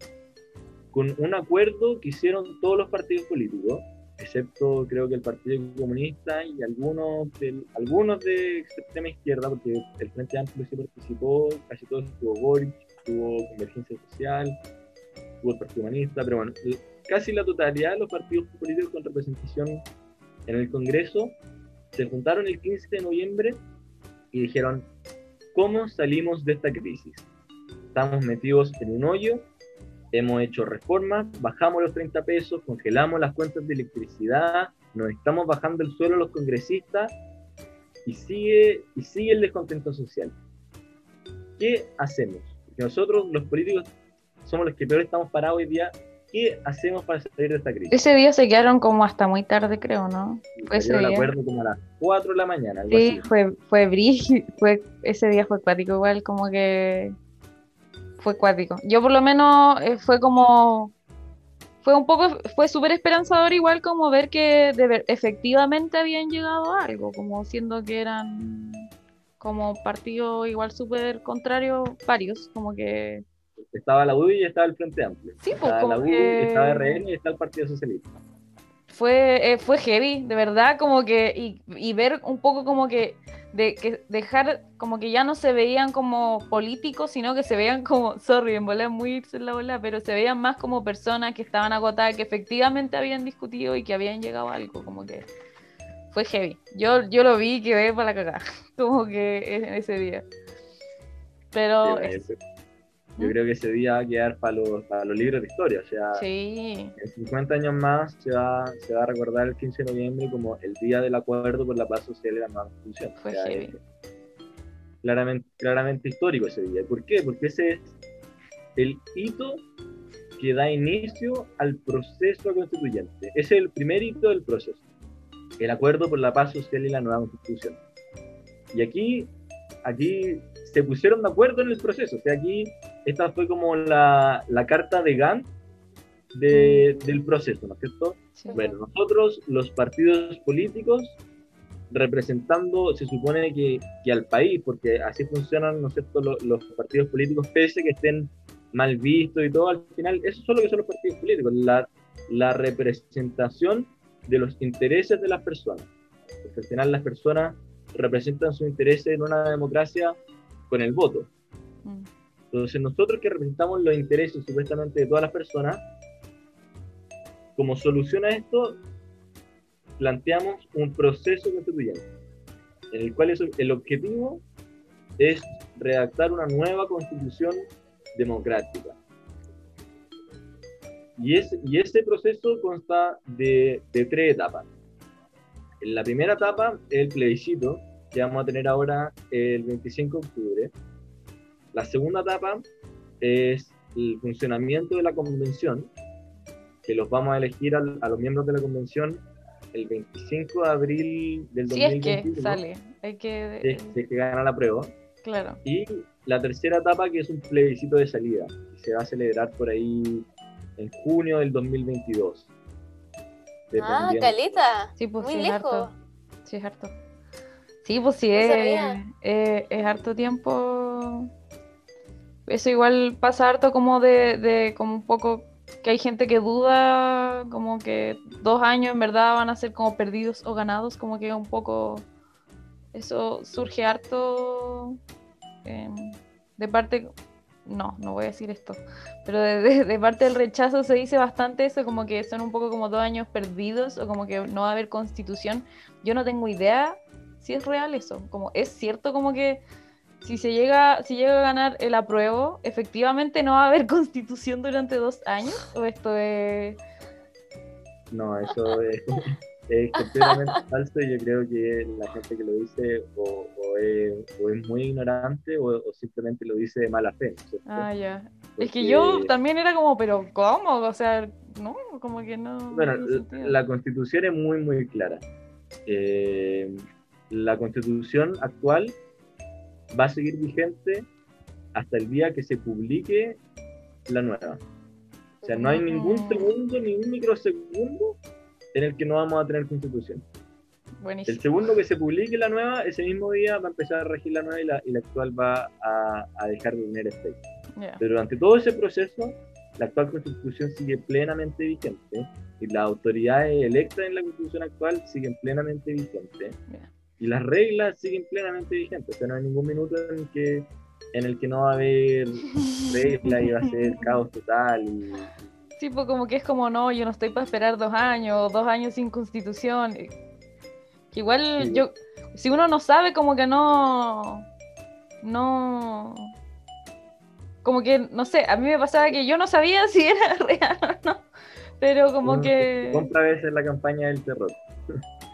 Speaker 4: con un acuerdo que hicieron todos los partidos políticos excepto creo que el Partido Comunista y algunos de, algunos de extrema izquierda, porque el Frente Amplio sí participó, casi todos estuvo Boric, estuvo Convergencia Social, estuvo el Partido Humanista, pero bueno, casi la totalidad de los partidos políticos con representación en el Congreso se juntaron el 15 de noviembre y dijeron, ¿cómo salimos de esta crisis? Estamos metidos en un hoyo, hemos hecho reformas, bajamos los 30 pesos, congelamos las cuentas de electricidad, nos estamos bajando el suelo los congresistas y sigue, y sigue el descontento social. ¿Qué hacemos? Porque nosotros, los políticos, somos los que peor estamos parados hoy día. ¿Qué hacemos para salir de esta crisis?
Speaker 3: Ese día se quedaron como hasta muy tarde, creo, ¿no? Fue ese día.
Speaker 4: acuerdo como a las 4 de la mañana. algo
Speaker 3: Sí,
Speaker 4: así.
Speaker 3: fue, fue brígido, (laughs) fue, ese día fue acuático igual, como que fue acuático. Yo por lo menos eh, fue como, fue un poco, fue súper esperanzador igual como ver que de ver- efectivamente habían llegado a algo, como siendo que eran como partidos igual súper contrarios varios, como que...
Speaker 4: Estaba la UDI y estaba el Frente Amplio.
Speaker 3: Sí, pues,
Speaker 4: estaba la UDI,
Speaker 3: que-
Speaker 4: estaba RN y está el Partido Socialista.
Speaker 3: fue, eh, fue heavy, de verdad, como que, y, y ver un poco como que, de, que dejar, como que ya no se veían como políticos, sino que se veían como, (laughs) sorry, en bola muy irse en la bola, pero se veían más como personas que estaban agotadas, que efectivamente habían discutido y que habían llegado a algo, como que fue heavy. Yo, yo lo vi y quedé para la cagada, (laughs) como que ese día. Pero,
Speaker 4: Sí, Yo
Speaker 3: ¿Mm?
Speaker 4: creo que ese día va a quedar para los, para los libros de historia. O sea,
Speaker 3: sí,
Speaker 4: en 50 años más se va, se va a recordar el 15 de noviembre como el día del acuerdo por la paz social y la nueva constitución.
Speaker 3: Fue
Speaker 4: O sea, es claramente, claramente histórico ese día. ¿Por qué? Porque ese es el hito que da inicio al proceso constituyente. Ese es el primer hito del proceso. El acuerdo por la paz social y la nueva constitución. Y aquí, aquí se pusieron de acuerdo en el proceso. O sea, aquí esta fue como la, la carta de Gantt de- del proceso, ¿no es cierto?
Speaker 3: sí.
Speaker 4: Bueno, nosotros, los partidos políticos, representando, se supone que, que al país, porque así funcionan, ¿no es cierto?, Lo- los, partidos políticos, pese que estén mal vistos y todo, al final, eso es lo que son los partidos políticos, la, la representación de los intereses de las personas. Porque al final las personas representan sus intereses en una democracia con el voto.
Speaker 3: Mm.
Speaker 4: Entonces nosotros que representamos los intereses supuestamente de todas las personas, como solución a esto, planteamos un proceso constituyente, en el cual el objetivo es redactar una nueva constitución democrática. Y, es, y ese proceso consta de, de tres etapas. En la primera etapa el plebiscito, que vamos a tener ahora el 25 de octubre. La segunda etapa es el funcionamiento de la convención, que los vamos a elegir al- a, los miembros de la convención el 25 de abril del
Speaker 3: Si es
Speaker 4: 2021.
Speaker 3: que sale, hay que...
Speaker 4: si es- si es que gana la prueba.
Speaker 3: Claro.
Speaker 4: Y la tercera etapa, que es un plebiscito de salida, que se va a celebrar por ahí en junio del 2022.
Speaker 2: Ah, caleta.
Speaker 3: Sí, pues
Speaker 2: Muy
Speaker 3: sí, es
Speaker 2: lejos.
Speaker 3: harto. Sí, es harto. Sí, pues sí,
Speaker 2: No
Speaker 3: es, es- es harto tiempo. Eso igual pasa harto como de, de como un poco que hay gente que duda, como que dos años en verdad van a ser como perdidos o ganados, como que un poco eso surge harto em, de parte, no, no voy a decir esto, pero de, de- de parte del rechazo se dice bastante eso, como que son un poco como dos años perdidos o como que no va a haber constitución. Yo no tengo idea si es real eso, como es cierto como que si se llega, si llega a ganar el apruebo, efectivamente no va a haber (laughs) constitución durante dos años, o esto es
Speaker 4: No, eso es, es completamente (laughs) falso y yo creo que la gente que lo dice o, o es, o es muy ignorante o, o simplemente lo dice de mala fe.
Speaker 3: ah ya. Es que yo también era como, pero ¿cómo? O sea, no, como que no.
Speaker 4: Bueno,
Speaker 3: no
Speaker 4: la constitución es muy, muy clara. Eh, la constitución actual va a seguir vigente hasta el día que se publique la nueva. O sea, no hay ningún
Speaker 3: Mm.
Speaker 4: segundo, ni un microsegundo en el que no vamos a tener constitución.
Speaker 3: Buenísimo.
Speaker 4: El segundo que se publique la nueva, ese mismo día va a empezar a regir la nueva y la, y la actual va a, a dejar de tener efecto.
Speaker 3: Ya.
Speaker 4: Pero durante todo ese proceso, la actual constitución sigue plenamente vigente y las autoridades electas en la constitución actual siguen plenamente vigentes
Speaker 3: Ya.
Speaker 4: Y las reglas siguen plenamente vigentes. O sea, no hay ningún minuto en el que, en el que no va a haber reglas y va a ser (laughs) caos total. Y,
Speaker 3: Sí, pues como que es como, no, yo no estoy para esperar dos años, dos años sin constitución. eh, Que igual
Speaker 4: Sí.
Speaker 3: yo, si uno no sabe, como que no, no. Como que, no sé, a mí me pasaba que yo no sabía (laughs) si era real o no. Pero como
Speaker 4: Uno
Speaker 3: que.
Speaker 4: Compra a veces la campaña del terror. (laughs)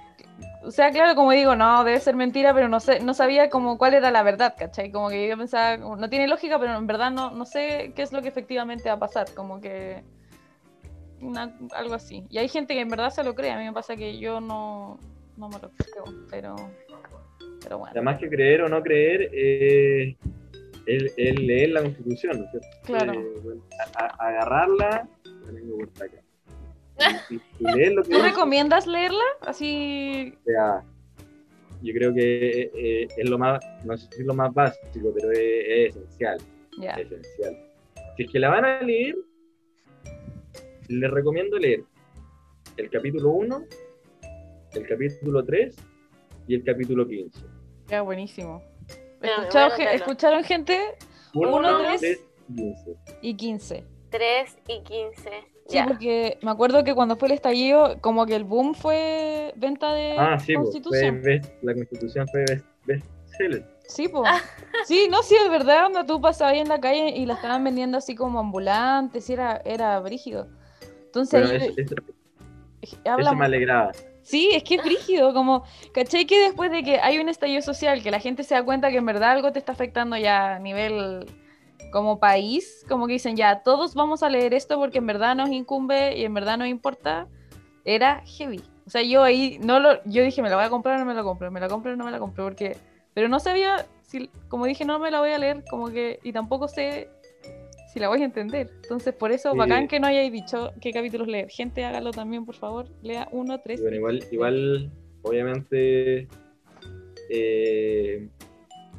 Speaker 3: O sea, claro, como digo, no, debe ser mentira, pero no sé, no sabía como cuál era la verdad, ¿cachai? Como que yo pensaba, no tiene lógica, pero en verdad no, no sé qué es lo que efectivamente va a pasar, como que una- algo así. Y hay gente que en verdad se lo cree, a mí me pasa que yo no, no me lo creo, pero, pero bueno,
Speaker 4: Además que creer o no creer eh, es, es leer la constitución, ¿no es cierto?
Speaker 3: Claro.
Speaker 4: Eh, bueno, a- a- agarrarla, la tengo por acá. Y, y leer lo que
Speaker 3: ¿tú
Speaker 4: dice,
Speaker 3: recomiendas leerla? Así,
Speaker 4: o sea, yo creo que eh, es lo más, no sé si es lo más básico, pero es, es esencial.
Speaker 3: ya,
Speaker 4: esencial. Si es que la van a leer, les recomiendo leer el capítulo 1, el capítulo 3 y el capítulo 15.
Speaker 3: ya, buenísimo. ¿Escucharon,
Speaker 2: anotarlo.
Speaker 3: ¿Escucharon gente?
Speaker 4: 1,
Speaker 3: Uno,
Speaker 4: 3
Speaker 3: tres.
Speaker 4: y 15.
Speaker 3: Y 15.
Speaker 2: 3 y 15.
Speaker 3: Sí, porque me acuerdo que cuando fue el estallido, como que el boom fue venta de
Speaker 4: Ah, sí, pues, fue
Speaker 3: constitución.
Speaker 4: best- la constitución fue best, bestseller.
Speaker 3: Sí, po. Sí, no, sí, es verdad, cuando tú pasabas ahí en la calle y la estaban vendiendo así como ambulantes, y era, era brígido. Entonces,
Speaker 4: Bueno,
Speaker 3: ahí,
Speaker 4: eso, eso- eso
Speaker 3: habla-
Speaker 4: me alegraba.
Speaker 3: Sí, es que es brígido, como, ¿cachai? Que después de que hay un estallido social, que la gente se da cuenta que en verdad algo te está afectando ya a nivel como país, como que dicen, ya, todos vamos a leer esto porque en verdad nos incumbe y en verdad nos importa, era heavy. O sea, yo ahí, no lo, yo dije, me la voy a comprar o no me la compro, me la compro o no me la compro, porque, pero no sabía, si, como dije, no me la voy a leer, como que, y tampoco sé si la voy a entender. Entonces, por eso,
Speaker 4: Sí.
Speaker 3: bacán que no hayáis dicho qué capítulos leer. Gente, hágalo también, por favor. Lea uno, tres.
Speaker 4: bueno, igual, igual, obviamente, eh,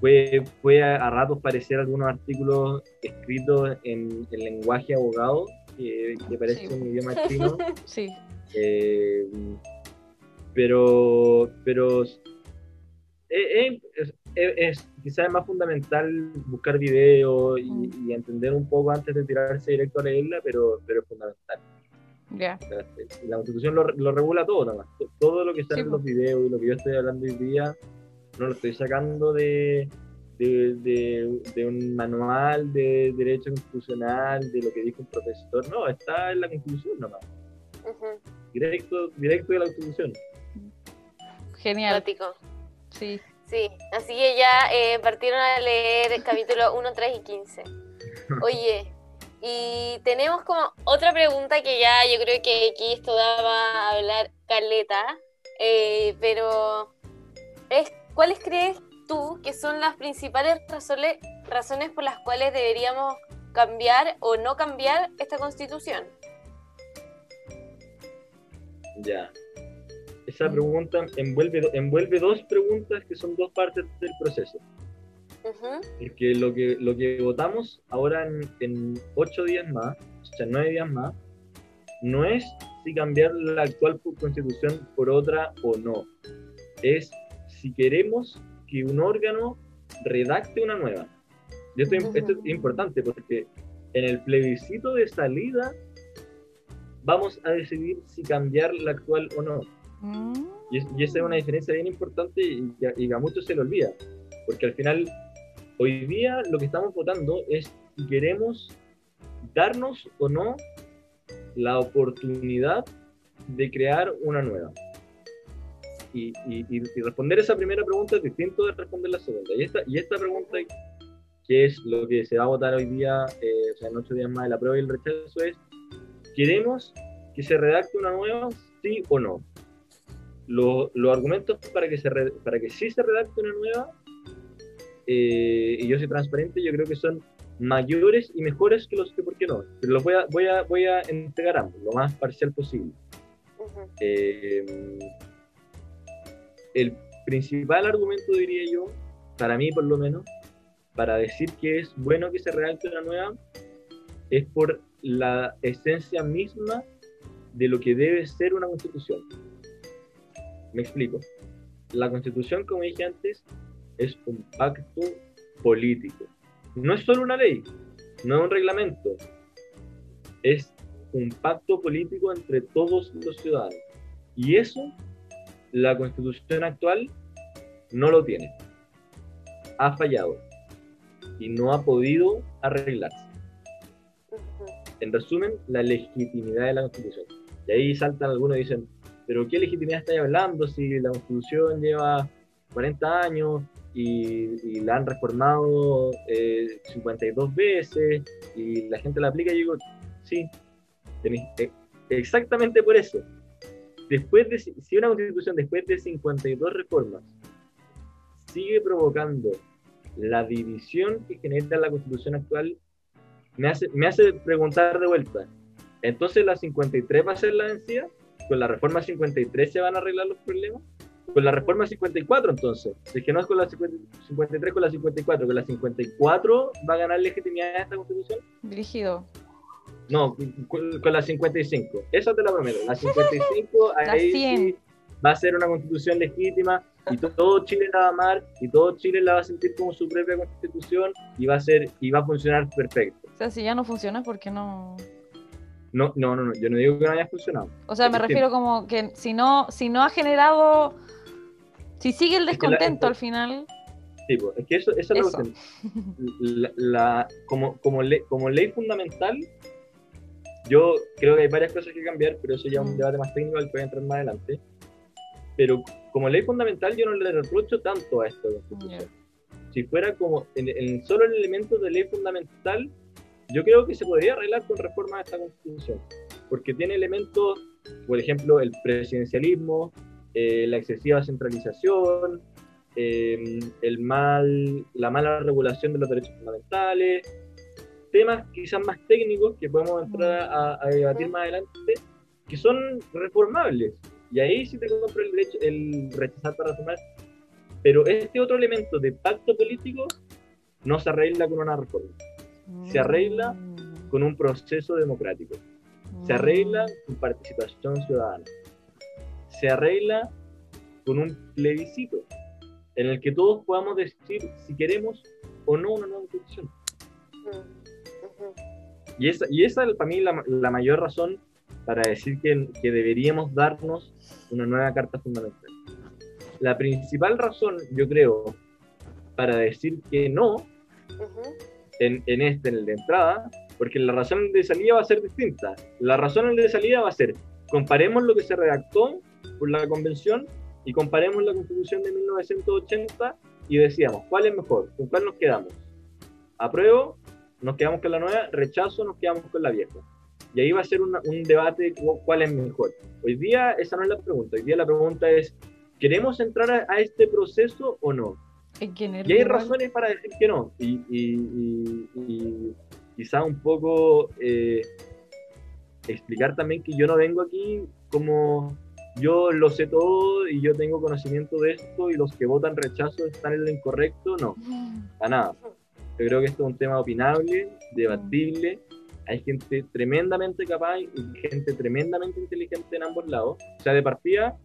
Speaker 4: puede, puede a, a ratos parecer algunos artículos escritos en, en lenguaje abogado, que, que parece
Speaker 3: Sí.
Speaker 4: un idioma (laughs) chino,
Speaker 3: Sí,
Speaker 4: eh, pero, pero es, es, es- es quizás más fundamental buscar videos y,
Speaker 3: Mm.
Speaker 4: y entender un poco antes de tirarse directo a leerla, pero, pero es fundamental. O sea, La constitución lo, lo regula todo, nomás. Todo lo que sale
Speaker 3: Sí,
Speaker 4: en los videos y lo que yo estoy hablando hoy día, no lo estoy sacando de, de, de- de un manual de derecho constitucional, de lo que dijo un profesor. No, está en la constitución nomás. Directo, directo de la constitución.
Speaker 3: Genial. Sí.
Speaker 2: Sí, así que ya eh, partieron a leer el capítulo 1, 3 y 15. Oye, y tenemos como otra pregunta que ya yo creo que aquí esto daba a hablar caleta, eh, pero es, ¿cuáles crees tú que son las principales razones, razones por las cuales deberíamos cambiar o no cambiar esta constitución?
Speaker 4: Ya. Esa pregunta envuelve, envuelve dos preguntas que son dos partes del proceso. Porque lo que, lo que votamos ahora en, en ocho días más, o sea, nueve días más, no es si cambiar la actual constitución por otra o no. Es si queremos que un órgano redacte una nueva. Y esto, es importante porque en el plebiscito de salida vamos a decidir si cambiar la actual o no.
Speaker 3: Mm,
Speaker 4: Y, es- y esa es una diferencia bien importante y, y que a muchos se le olvida. Porque al final, hoy día lo que estamos votando es si queremos darnos o no la oportunidad de crear una nueva. Y, y- y- responder esa primera pregunta es distinto de responder la segunda. Y esta, y esta pregunta, que es lo que se va a votar hoy día, eh, o sea, en ocho días más, el apruebo y el rechazo, es, ¿queremos que se redacte una nueva, sí o no? Lo- los argumentos para que, se re- para que sí se redacte una nueva, eh, y yo soy transparente, yo creo que son mayores y mejores que los que por qué no. Pero los voy a, voy a, voy a entregar ambos, lo más parcial posible.
Speaker 2: ujú,
Speaker 4: Eh, el principal argumento, diría yo, para mí por lo menos, para decir que es bueno que se redacte una nueva, es por la esencia misma de lo que debe ser una constitución. Me explico. La constitución, como dije antes, es un pacto político. No es solo una ley, no es un reglamento, es un pacto político entre todos los ciudadanos. Y eso la constitución actual no lo tiene. Ha fallado. y no ha podido arreglarse. En resumen, la legitimidad de la Constitución. Y ahí saltan algunos y dicen, pero ¿qué legitimidad estáis hablando si la Constitución lleva 40 años y, y la han reformado eh, 52 veces y la gente la aplica? Y digo, sí, tenéis- eh, exactamente por eso. Después de, si una Constitución después de 52 reformas sigue provocando la división que genera la Constitución actual, me hace, me hace preguntar de vuelta, entonces la 53 va a ser la vencida, con la reforma 53 se van a arreglar los problemas, con la reforma 54 entonces, es que no es con la 50 53, con la 54, con la 54 va a ganar legitimidad esta constitución,
Speaker 3: Dirigido.
Speaker 4: No, con, con la 55, esa te la prometo, la 55 (laughs)
Speaker 3: La
Speaker 4: ahí
Speaker 3: 100.
Speaker 4: sí va a ser una constitución legítima y to- todo Chile la va a amar y todo Chile la va a sentir como su propia constitución y va a ser y va a funcionar perfecto.
Speaker 3: O sea, si ya no funciona, ¿por qué no?
Speaker 4: No, no, no, no, yo no digo que no haya funcionado.
Speaker 3: O sea, me
Speaker 4: Es
Speaker 3: refiero como que si no, si no ha generado, si sigue el
Speaker 4: Es que la-
Speaker 3: descontento al final,
Speaker 4: Sí, pues, es que eso, esa es
Speaker 3: Eso.
Speaker 4: cuestión. (laughs) La, la- como, como, ley, como ley fundamental, yo creo que hay varias cosas que cambiar, pero eso ya es un debate más técnico al que voy a entrar más adelante. Pero como ley fundamental, yo no le reprocho tanto a esta constitución. Si fuera como en, en solo el elemento de ley fundamental, yo creo que se podría arreglar con reforma de esta constitución. Porque tiene elementos, por ejemplo, el presidencialismo, eh, la excesiva centralización, eh, el mal, la mala regulación de los derechos fundamentales, temas quizás más técnicos que podemos entrar a, a debatir más adelante, que son reformables. Y ahí sí te compro el, derecho, el rechazar para reformar. Pero este otro elemento de pacto político no se arregla con una reforma, se arregla
Speaker 3: Mm.
Speaker 4: con un proceso democrático. Se
Speaker 3: Mm.
Speaker 4: arregla con participación ciudadana. Se arregla con un plebiscito en el que todos podamos decir si queremos o no una nueva constitución. Y esa, y esa es para mí la, la mayor razón para decir que, que deberíamos darnos una nueva carta fundamental. La principal razón, yo creo, para decir que no
Speaker 2: Ujú.
Speaker 4: en, en este, en el de entrada, porque la razón de salida va a ser distinta. La razón de salida va a ser, comparemos lo que se redactó por la convención y comparemos la constitución de 1980 y decíamos, ¿cuál es mejor? ¿Con cuál nos quedamos? ¿Apruebo? Nos quedamos con la nueva, rechazo, nos quedamos con la vieja. Y ahí va a ser una- un debate de cu- cuál es mejor. Hoy día esa no es la pregunta, hoy día la pregunta es, ¿queremos entrar a, a este proceso o no? Y hay razones para decir que no. Y, y- y- y quizá un poco eh, explicar también que yo no vengo aquí como yo lo sé todo y yo tengo conocimiento de esto y los que votan rechazo están en lo incorrecto. No, para nada. Yo creo que esto es un tema opinable, debatible. Hay gente tremendamente capaz y gente tremendamente inteligente en ambos lados. O sea, de partida,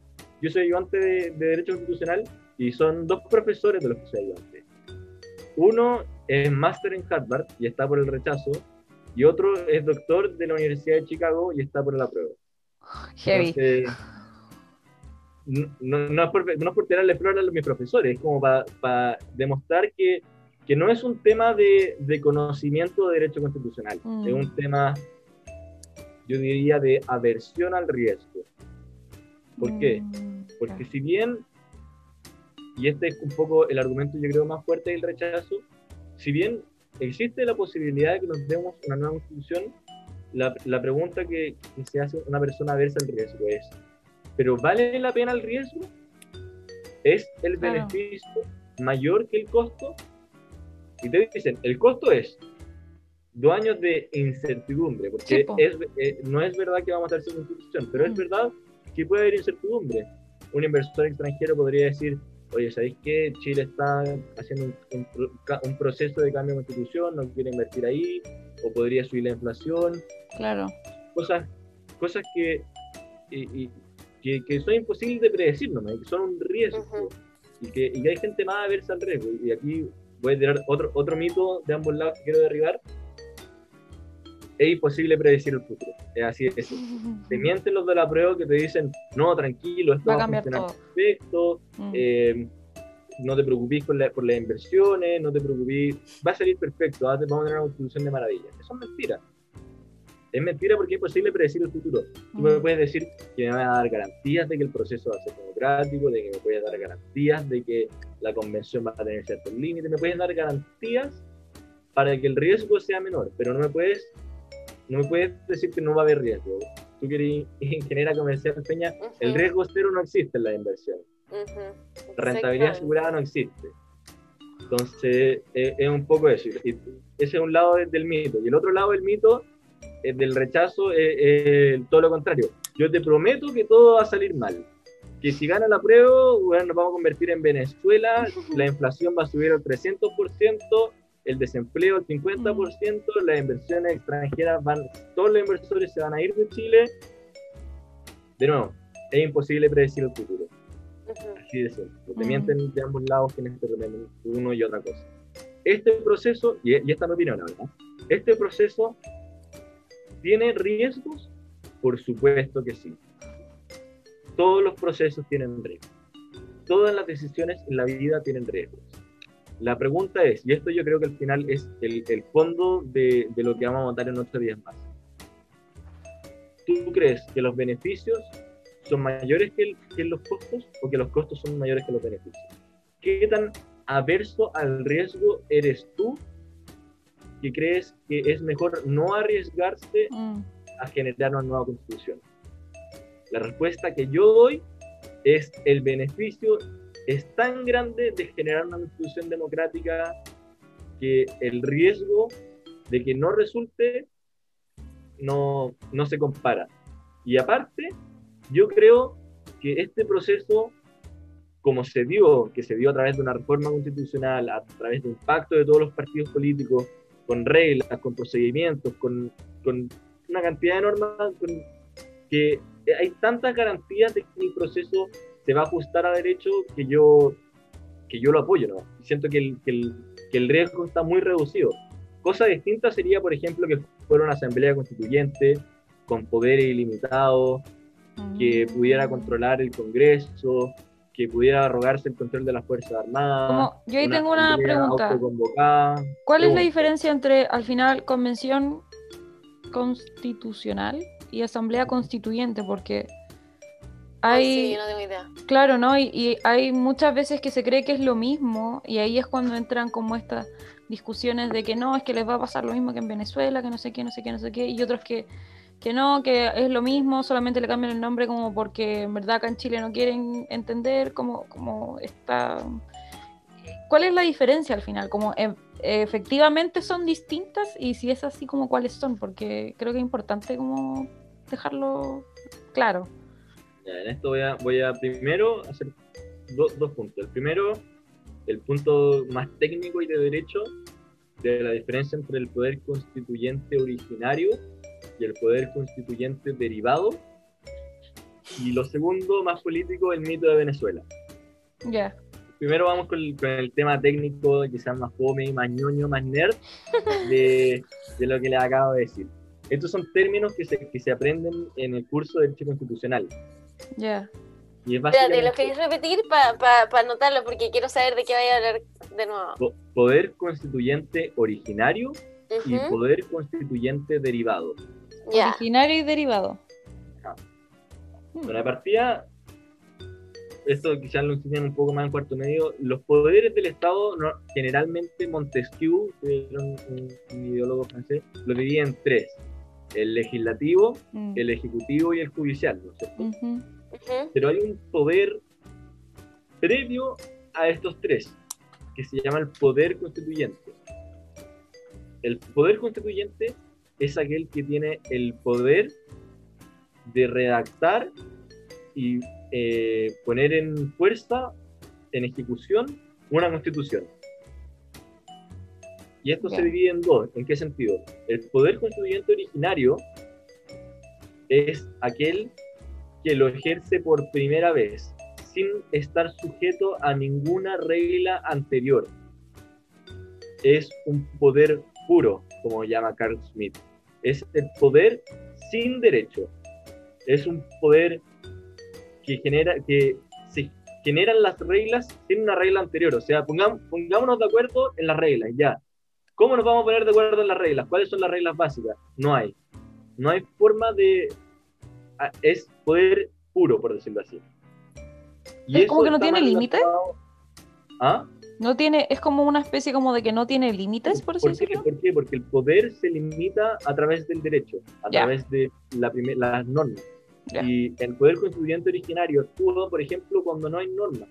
Speaker 4: yo soy ayudante de, de Derecho Constitucional y son dos profesores de los que soy ayudante. Uno es máster en Harvard y está por el rechazo, y otro es doctor de la Universidad de Chicago y está por la prueba.
Speaker 3: Heavy.
Speaker 4: Entonces, no, no- no es por, no es por tirarle flores a mis profesores, es como para demostrar que, que no es un tema de, de conocimiento de derecho constitucional,
Speaker 3: Mm.
Speaker 4: es un tema, yo diría, de aversión al riesgo. ¿Por qué?
Speaker 3: Mm,
Speaker 4: Porque si bien, y este es un poco el argumento yo creo más fuerte del rechazo, si bien existe la posibilidad de que nos demos una nueva constitución, la, la pregunta que, que se hace una persona versa al riesgo es, ¿pero vale la pena el riesgo? ¿Es el
Speaker 3: Claro.
Speaker 4: beneficio mayor que el costo? Y te dicen, el costo es dos años de incertidumbre,
Speaker 3: Sí,
Speaker 4: porque
Speaker 3: po.
Speaker 4: es, eh, no es verdad que vamos a estar sin constitución, pero es
Speaker 3: Mm.
Speaker 4: verdad que puede haber incertidumbre. Un inversor extranjero podría decir, oye, ¿sabéis qué? Chile está haciendo un, un un proceso de cambio de constitución, no quiere invertir ahí, o podría subir la inflación,
Speaker 3: Claro.
Speaker 4: cosas, cosas que, y- y- que, que son imposibles de predecir, y que son un riesgo,
Speaker 2: Ujú.
Speaker 4: y, que, y que hay gente más aversa al riesgo. Y aquí voy a tirar otro, otro mito de ambos lados que quiero derribar. Es imposible predecir el futuro. Es así simple. (laughs) Te mienten los de la prueba que te dicen, no, tranquilo, esto
Speaker 3: Va
Speaker 4: va
Speaker 3: a
Speaker 4: funcionar
Speaker 3: todo.
Speaker 4: perfecto,
Speaker 3: Mm.
Speaker 4: eh, no te preocupes por, la- por las inversiones, no te preocupes, va a salir perfecto, va a- vamos a tener una constitución de maravilla. Eso es mentira. Es mentira porque es imposible predecir el futuro. Tú me
Speaker 3: Mm.
Speaker 4: puedes decir que me vas a dar garantías de que el proceso va a ser democrático, de que me puedes dar garantías de que la convención va a tener ciertos límites, me puedes dar garantías para que el riesgo sea menor, pero no me puedes, no me puedes decir que no va a haber riesgo. Tú que eres ingeniera comercial, Peña, el
Speaker 2: Ujú,
Speaker 4: riesgo cero no existe en la inversión.
Speaker 2: ujú,
Speaker 4: La rentabilidad asegurada no existe. Entonces, eh, es un poco eso. Y ese es un lado de- del mito. Y el otro lado del mito, del rechazo, es es todo lo contrario. Yo te prometo que todo va a salir mal. Que si gana la prueba, bueno, nos vamos a convertir en Venezuela, la (laughs) inflación va a subir al 300%, el desempleo al 50%, las inversiones extranjeras van, todos los inversores se van a ir de Chile. De nuevo, es imposible predecir el futuro. Así de simple. Te mienten de ambos lados quienes te uno y otra cosa. Este proceso, y, y esta es mi opinión, la verdad, este proceso tiene riesgos, por supuesto que sí. Todos los procesos tienen riesgos. Todas las decisiones en la vida tienen riesgos. La pregunta es, y esto yo creo que al final es el, el fondo de, de lo que vamos a votar en ocho días más. ¿Tú crees que los beneficios son mayores que, el- que los costos o que los costos son mayores que los beneficios? ¿Qué tan averso al riesgo eres tú que crees que es mejor no arriesgarse
Speaker 3: Mm.
Speaker 4: a generar una nueva constitución? La respuesta que yo doy es el beneficio es tan grande de generar una constitución democrática que el riesgo de que no resulte no, no se compara. Y aparte, yo creo que este proceso, como se dio, que se dio a través de una reforma constitucional, a través de un pacto de todos los partidos políticos, con reglas, con procedimientos, con, con una cantidad de normas, con- que hay tantas garantías de que el proceso se va a ajustar a derecho que yo, que yo lo apoyo. ¿no? Siento que el, que, el, que el riesgo está muy reducido. Cosa distinta sería, por ejemplo, que fuera una asamblea constituyente con poderes ilimitados, que pudiera
Speaker 3: Mm.
Speaker 4: controlar el Congreso, que pudiera arrogarse el control de las Fuerzas Armadas.
Speaker 3: Como- yo ahí tengo una pregunta. ¿Cuál es la diferencia entre, al final, convención constitucional y asamblea constituyente? Porque
Speaker 2: Ay,
Speaker 3: hay,
Speaker 2: Sí, yo no tengo idea.
Speaker 3: claro, ¿no? Y, y hay muchas veces que se cree que es lo mismo y ahí es cuando entran como estas discusiones de que no, es que les va a pasar lo mismo que en Venezuela, que no sé qué, no sé qué, no sé qué, y otros que, que no, que es lo mismo, solamente le cambian el nombre como porque en verdad acá en Chile no quieren entender cómo, cómo está... ¿Cuál es la diferencia al final? Como em- efectivamente son distintas y si es así como cuáles son, porque creo que es importante como dejarlo claro.
Speaker 4: Ya, en esto voy a, voy a primero hacer do- dos puntos. El primero, el punto más técnico y de derecho de la diferencia entre el poder constituyente originario y el poder constituyente derivado. Y lo segundo, más político, el mito de Venezuela.
Speaker 3: Ya.
Speaker 4: Primero vamos con el, con el tema técnico, quizás más fome, más ñoño, más nerd, (laughs) de, de lo que les acabo de decir. Estos son términos que se, que se aprenden en el curso de Derecho Constitucional.
Speaker 3: Ya.
Speaker 4: Y es
Speaker 2: Espérate, ¿los
Speaker 4: básicamente-
Speaker 2: queréis repetir para anotarlo? Porque quiero saber de qué vaya a hablar de nuevo.
Speaker 4: Po- poder constituyente originario y
Speaker 2: Ujú,
Speaker 4: poder constituyente derivado.
Speaker 3: Originario y derivado.
Speaker 4: Bueno, la partida, esto quizás lo enseñan un poco más en cuarto medio, los poderes del Estado, no- generalmente Montesquieu, que era un, un- un ideólogo francés, lo dividía en tres, el legislativo,
Speaker 3: Mm.
Speaker 4: el ejecutivo y el judicial, ¿no es cierto?
Speaker 3: Ujú.
Speaker 2: Ujú,
Speaker 4: Pero hay un poder previo a estos tres, que se llama el poder constituyente. El poder constituyente es aquel que tiene el poder de redactar y eh, poner en fuerza, en ejecución, una constitución. Y esto se divide en dos. ¿En qué sentido? El poder constituyente originario es aquel que lo ejerce por primera vez, sin estar sujeto a ninguna regla anterior. Es un poder puro, como llama Carl Smith. Es el poder sin derecho. Es un poder que genera, que se generan las reglas sin una regla anterior. O sea, pongamos, pongámonos de acuerdo en las reglas, ya. ¿Cómo nos vamos a poner de acuerdo en las reglas? ¿Cuáles son las reglas básicas? No hay. No hay forma de... Es poder puro, por decirlo así.
Speaker 3: ¿Es
Speaker 4: eso
Speaker 3: como que no tiene límite?
Speaker 4: ¿Ah?
Speaker 3: No tiene, es como una especie como de que no tiene límites, por así
Speaker 4: ¿Por qué?
Speaker 3: decirlo.
Speaker 4: ¿Por qué? Porque el poder se limita a través del derecho, a través de la primer- las normas. Y el poder constituyente originario actúa, por ejemplo, cuando no hay normas.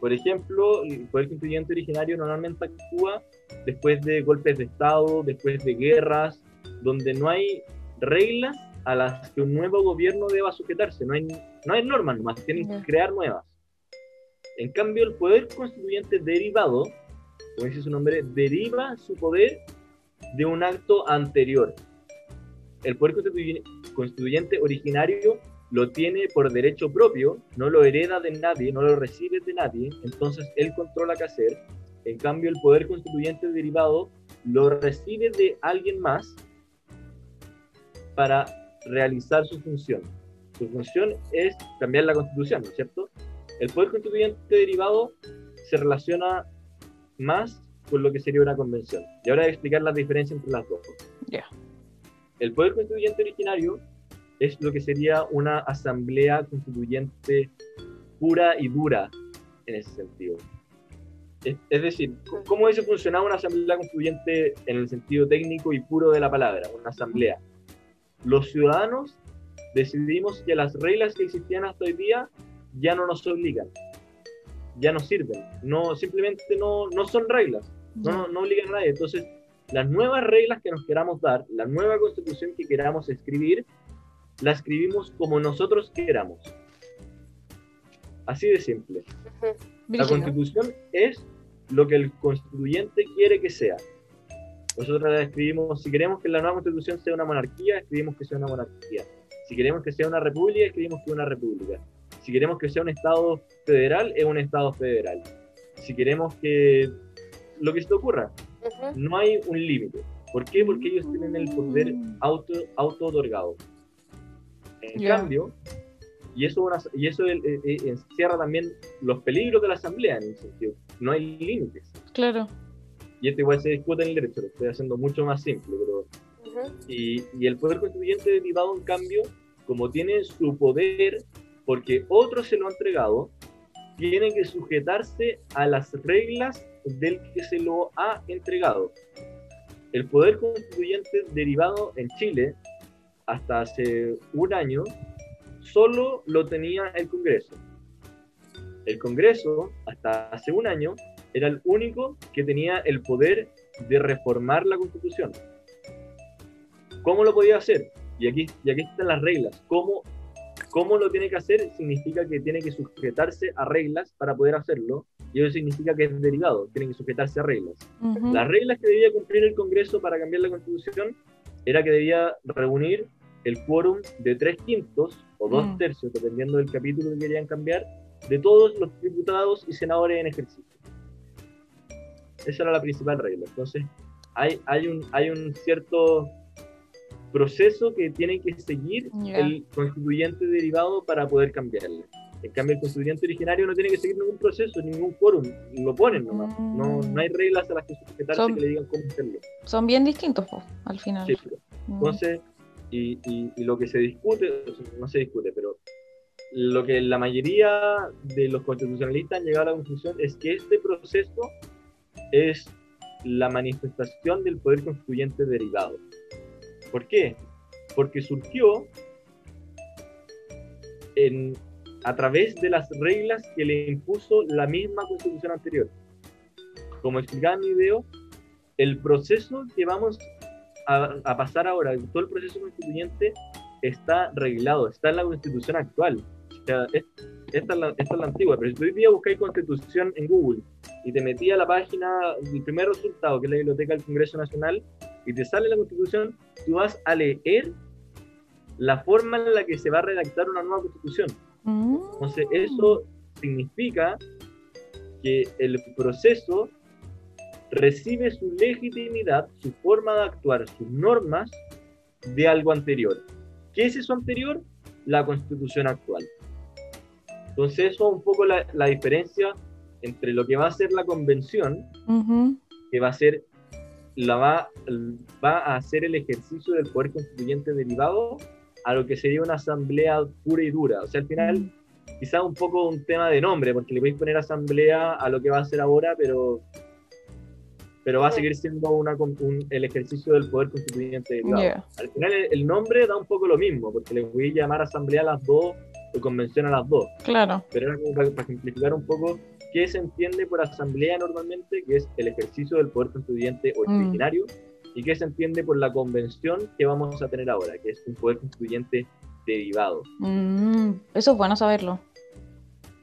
Speaker 4: Por ejemplo, el poder constituyente originario normalmente actúa después de golpes de Estado, después de guerras, donde no hay reglas a las que un nuevo gobierno deba sujetarse. No hay, no hay normas nomás, tienen que crear nuevas. En cambio, el poder constituyente derivado, como dice su nombre, deriva su poder de un acto anterior. El poder constituy- constituyente originario lo tiene por derecho propio, no lo hereda de nadie, no lo recibe de nadie, entonces él controla qué hacer. En cambio, el poder constituyente derivado lo recibe de alguien más para realizar su función. Su función es cambiar la constitución, ¿no es cierto? El poder constituyente derivado se relaciona más con lo que sería una convención. Y ahora voy a explicar la diferencia entre las dos.
Speaker 3: Ya.
Speaker 4: El poder constituyente originario es lo que sería una asamblea constituyente pura y dura en ese sentido. Es, es decir, ¿cómo hubiese funcionado una asamblea constituyente en el sentido técnico y puro de la palabra? Una asamblea. Los ciudadanos decidimos que las reglas que existían hasta hoy día ya no nos obligan, ya no sirven, no, simplemente no, no son reglas, no, no, no obligan a nadie. Entonces, las nuevas reglas que nos queramos dar, la nueva constitución que queramos escribir, la escribimos como nosotros queramos. Así de simple. La constitución es lo que el constituyente quiere que sea. Nosotros la escribimos, si queremos que la nueva constitución sea una monarquía, escribimos que sea una monarquía. Si queremos que sea una república, escribimos que es una república. Si queremos que sea un estado federal, es un estado federal. Si queremos que lo que se te ocurra, no hay un límite. ¿Por qué? Porque ellos tienen el poder auto, auto otorgado. En cambio, y eso, una- y eso eh, eh, encierra también los peligros de la asamblea en un sentido. No hay límites.
Speaker 3: Claro.
Speaker 4: Y esto igual se discute en el derecho, lo estoy haciendo mucho más simple, pero y, y el poder constituyente derivado, en cambio, como tiene su poder, porque otros se lo han entregado, tiene que sujetarse a las reglas del que se lo ha entregado. El poder constituyente derivado en Chile, hasta hace un año, solo lo tenía el Congreso. El Congreso, hasta hace un año, era el único que tenía el poder de reformar la Constitución. ¿Cómo lo podía hacer? Y aquí, y aquí están las reglas. ¿Cómo, ¿Cómo lo tiene que hacer? Significa que tiene que sujetarse a reglas para poder hacerlo. Y eso significa que es derivado, tiene que sujetarse a reglas.
Speaker 3: Ujú.
Speaker 4: Las reglas que debía cumplir el Congreso para cambiar la Constitución era que debía reunir el quórum de tres quintos o dos
Speaker 3: Mm.
Speaker 4: tercios, dependiendo del capítulo que querían cambiar, de todos los diputados y senadores en ejercicio. Esa era la principal regla. Entonces, hay, hay, un, hay un cierto proceso que tiene que seguir el constituyente derivado para poder cambiarle. En cambio, el constituyente originario no tiene que seguir ningún proceso, ningún quórum, lo ponen nomás. No, no hay reglas a las que sujetarse
Speaker 3: Son-
Speaker 4: que le digan cómo hacerlo.
Speaker 3: Son bien distintos, po, al final.
Speaker 4: Sí, pero-
Speaker 3: Mm.
Speaker 4: entonces, y, y- y lo que se discute, no se discute, pero lo que la mayoría de los constitucionalistas han llegado a la conclusión es que este proceso es la manifestación del poder constituyente derivado. ¿Por qué? Porque surgió en, a través de las reglas que le impuso la misma constitución anterior. Como explicaba en mi video, el proceso que vamos a, a pasar ahora, todo el proceso constituyente está reglado, está en la constitución actual. O sea, es- esta, es la, esta es la antigua, pero si tú hoy día buscáis constitución en Google y te metí a la página del primer resultado, que es la Biblioteca del Congreso Nacional, y te sale la constitución, tú vas a leer la forma en la que se va a redactar una nueva constitución.
Speaker 3: Mm.
Speaker 4: Entonces, eso significa que el proceso recibe su legitimidad, su forma de actuar, sus normas de algo anterior. ¿Qué es eso anterior? La constitución actual. Entonces eso es un poco la, la diferencia entre lo que va a ser la convención,
Speaker 3: Ujú.
Speaker 4: que va a ser la va, va a hacer el ejercicio del poder constituyente derivado a lo que sería una asamblea pura y dura. O sea, al final, quizás un poco un tema de nombre, porque le podéis poner asamblea a lo que va a ser ahora, pero, pero va a seguir siendo una, un- el ejercicio del poder constituyente derivado.
Speaker 3: Yeah.
Speaker 4: Al final, el, el nombre da un poco lo mismo, porque le voy a llamar asamblea a las dos o convención a las dos
Speaker 3: Claro.
Speaker 4: pero era para, para simplificar un poco qué se entiende por asamblea normalmente, que es el ejercicio del poder constituyente
Speaker 3: Mm.
Speaker 4: originario, y qué se entiende por la convención que vamos a tener ahora, que es un poder constituyente derivado.
Speaker 3: Mm, eso es bueno saberlo.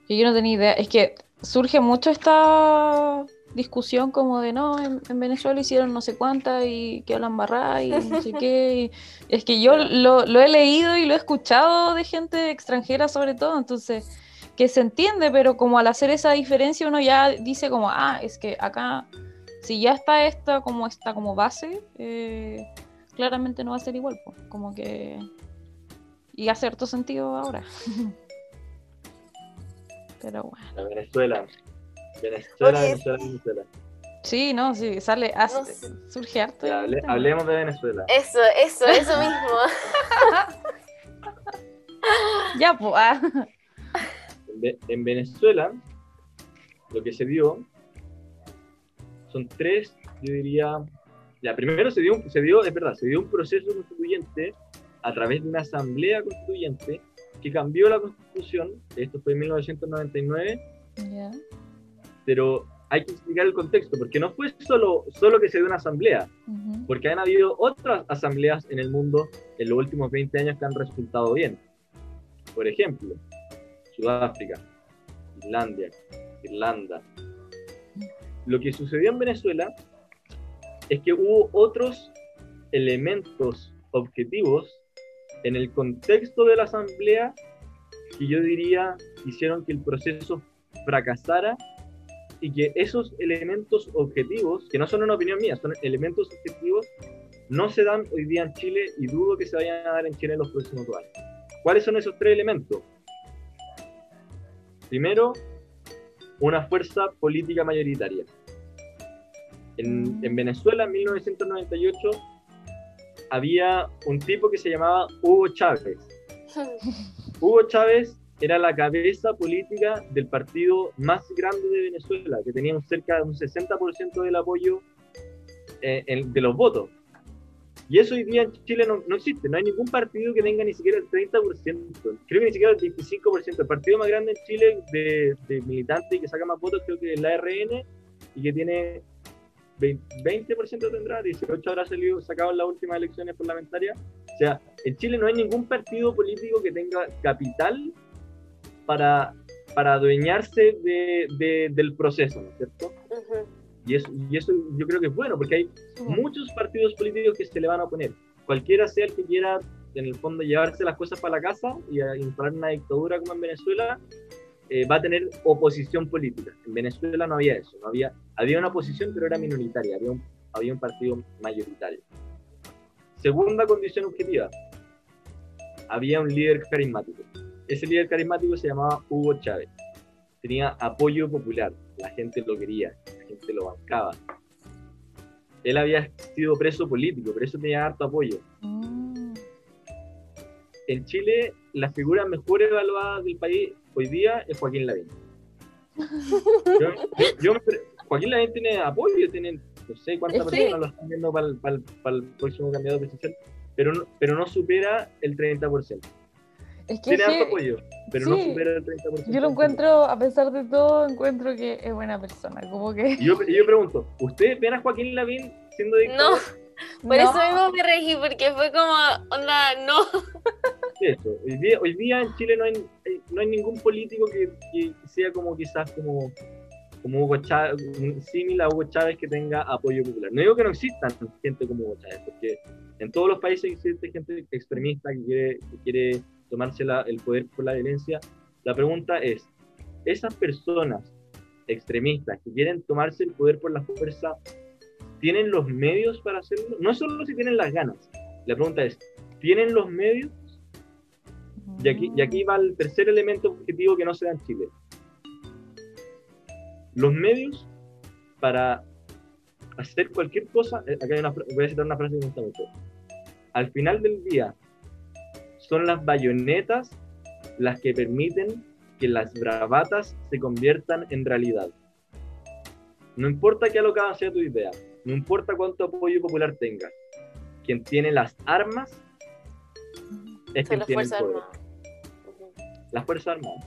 Speaker 3: Que yo no tenía idea. Es que surge mucho esta discusión como de no, en, en Venezuela hicieron no sé cuántas y que hablan barra y no sé qué. y- es que yo (laughs) lo, lo he leído y lo he escuchado de gente extranjera sobre todo, entonces que se entiende, pero como al hacer esa diferencia uno ya dice como, ah, es que acá, si ya está esta como está como base, eh, claramente no va a ser igual, po. como que... Y hace cierto sentido ahora. (laughs) Pero bueno.
Speaker 4: La Venezuela. Venezuela,
Speaker 2: Oye,
Speaker 4: Venezuela, Venezuela.
Speaker 3: Sí, no, sí, sale, hace-
Speaker 2: No sé.
Speaker 3: surge harto.
Speaker 4: Hable- hablemos de Venezuela.
Speaker 2: Eso, eso, eso mismo. (laughs)
Speaker 3: Ya, pues. ah.
Speaker 4: En, Ve- en Venezuela, lo que se dio son tres, yo diría. Ya, primero se dio, un- se dio, es verdad, se dio un proceso constituyente a través de una asamblea constituyente que cambió la constitución. Esto fue en 1999,
Speaker 3: Ya.
Speaker 4: pero hay que explicar el contexto, porque no fue solo, solo que se dio una asamblea,
Speaker 3: ujú.
Speaker 4: porque han habido otras asambleas en el mundo en los últimos 20 años que han resultado bien. Por ejemplo, Sudáfrica, Islandia, Irlanda. Lo que sucedió en Venezuela es que hubo otros elementos objetivos en el contexto de la asamblea que yo diría hicieron que el proceso fracasara y que esos elementos objetivos, que no son una opinión mía, son elementos objetivos, no se dan hoy día en Chile y dudo que se vayan a dar en Chile en los próximos dos años. ¿Cuáles son esos tres elementos? Primero, una fuerza política mayoritaria. En, en Venezuela, en 1998, había un tipo que se llamaba Hugo Chávez. (laughs) Hugo Chávez era la cabeza política del partido más grande de Venezuela, que tenía un cerca de un 60% del apoyo eh, en- de los votos. Y eso hoy día en Chile no, no existe, no hay ningún partido que tenga ni siquiera el 30%, creo que ni siquiera el 25%. El partido más grande en Chile de, de militantes y que saca más votos creo que es la RN y que tiene 20%, 20% tendrá, 18 habrá salido, sacado en las últimas elecciones parlamentarias. O sea, en Chile no hay ningún partido político que tenga capital para, para adueñarse de, de- del proceso, ¿no es cierto? Y eso, y eso yo creo que es bueno, porque hay muchos partidos políticos que se le van a oponer. Cualquiera sea el que quiera, en el fondo, llevarse las cosas para la casa y a instalar una dictadura como en Venezuela, eh, va a tener oposición política. En Venezuela no había eso, no había, había una oposición, pero era minoritaria, había un, había un partido mayoritario. Segunda condición objetiva, había un líder carismático. Ese líder carismático se llamaba Hugo Chávez. Tenía apoyo popular, la gente lo quería, gente lo bancaba. Él había sido preso político, por eso tenía harto apoyo.
Speaker 3: Mm,
Speaker 4: En Chile, la figura mejor evaluada del país hoy día es Joaquín Lavín. (laughs) Yo- yo- yo me pre- Joaquín Lavín tiene apoyo, tiene no sé cuántas
Speaker 3: Sí.
Speaker 4: personas lo están viendo para el, para el- para el próximo candidato presidencial, pero no, pero no supera el 30%.
Speaker 3: Es que,
Speaker 4: Tiene harto apoyo, pero no
Speaker 3: sí.
Speaker 4: supera el 30%.
Speaker 3: yo lo encuentro, a pesar de todo, encuentro que es buena persona. Como que.
Speaker 4: Y yo, y yo pregunto, ¿ustedes ven a Joaquín Lavín siendo dictador?
Speaker 2: No, por
Speaker 3: No.
Speaker 2: eso mismo me regí, porque fue como, onda, no.
Speaker 4: Eso. Hoy día, hoy día en Chile no hay, hay- no hay ningún político que, que sea como quizás como, como Hugo Chávez, un símil a Hugo Chávez que tenga apoyo popular. No digo que no existan gente como Hugo Chávez, porque en todos los países existe gente extremista que quiere, que quiere tomarse la- el poder por la violencia. La pregunta es, ¿esas personas extremistas que quieren tomarse el poder por la fuerza tienen los medios para hacerlo? No solo si tienen las ganas. La pregunta es, ¿tienen los medios? Y aquí, y aquí va el tercer elemento objetivo que no se da en Chile. Los medios para hacer cualquier cosa, eh, acá hay una, voy a citar una frase que me gusta mucho. Al final del día, son las bayonetas las que permiten que las bravatas se conviertan en realidad. No importa qué alocada sea tu idea, no importa cuánto apoyo popular tengas, quien tiene las armas es quien
Speaker 2: las
Speaker 4: tiene el poder. Las Fuerzas Armadas.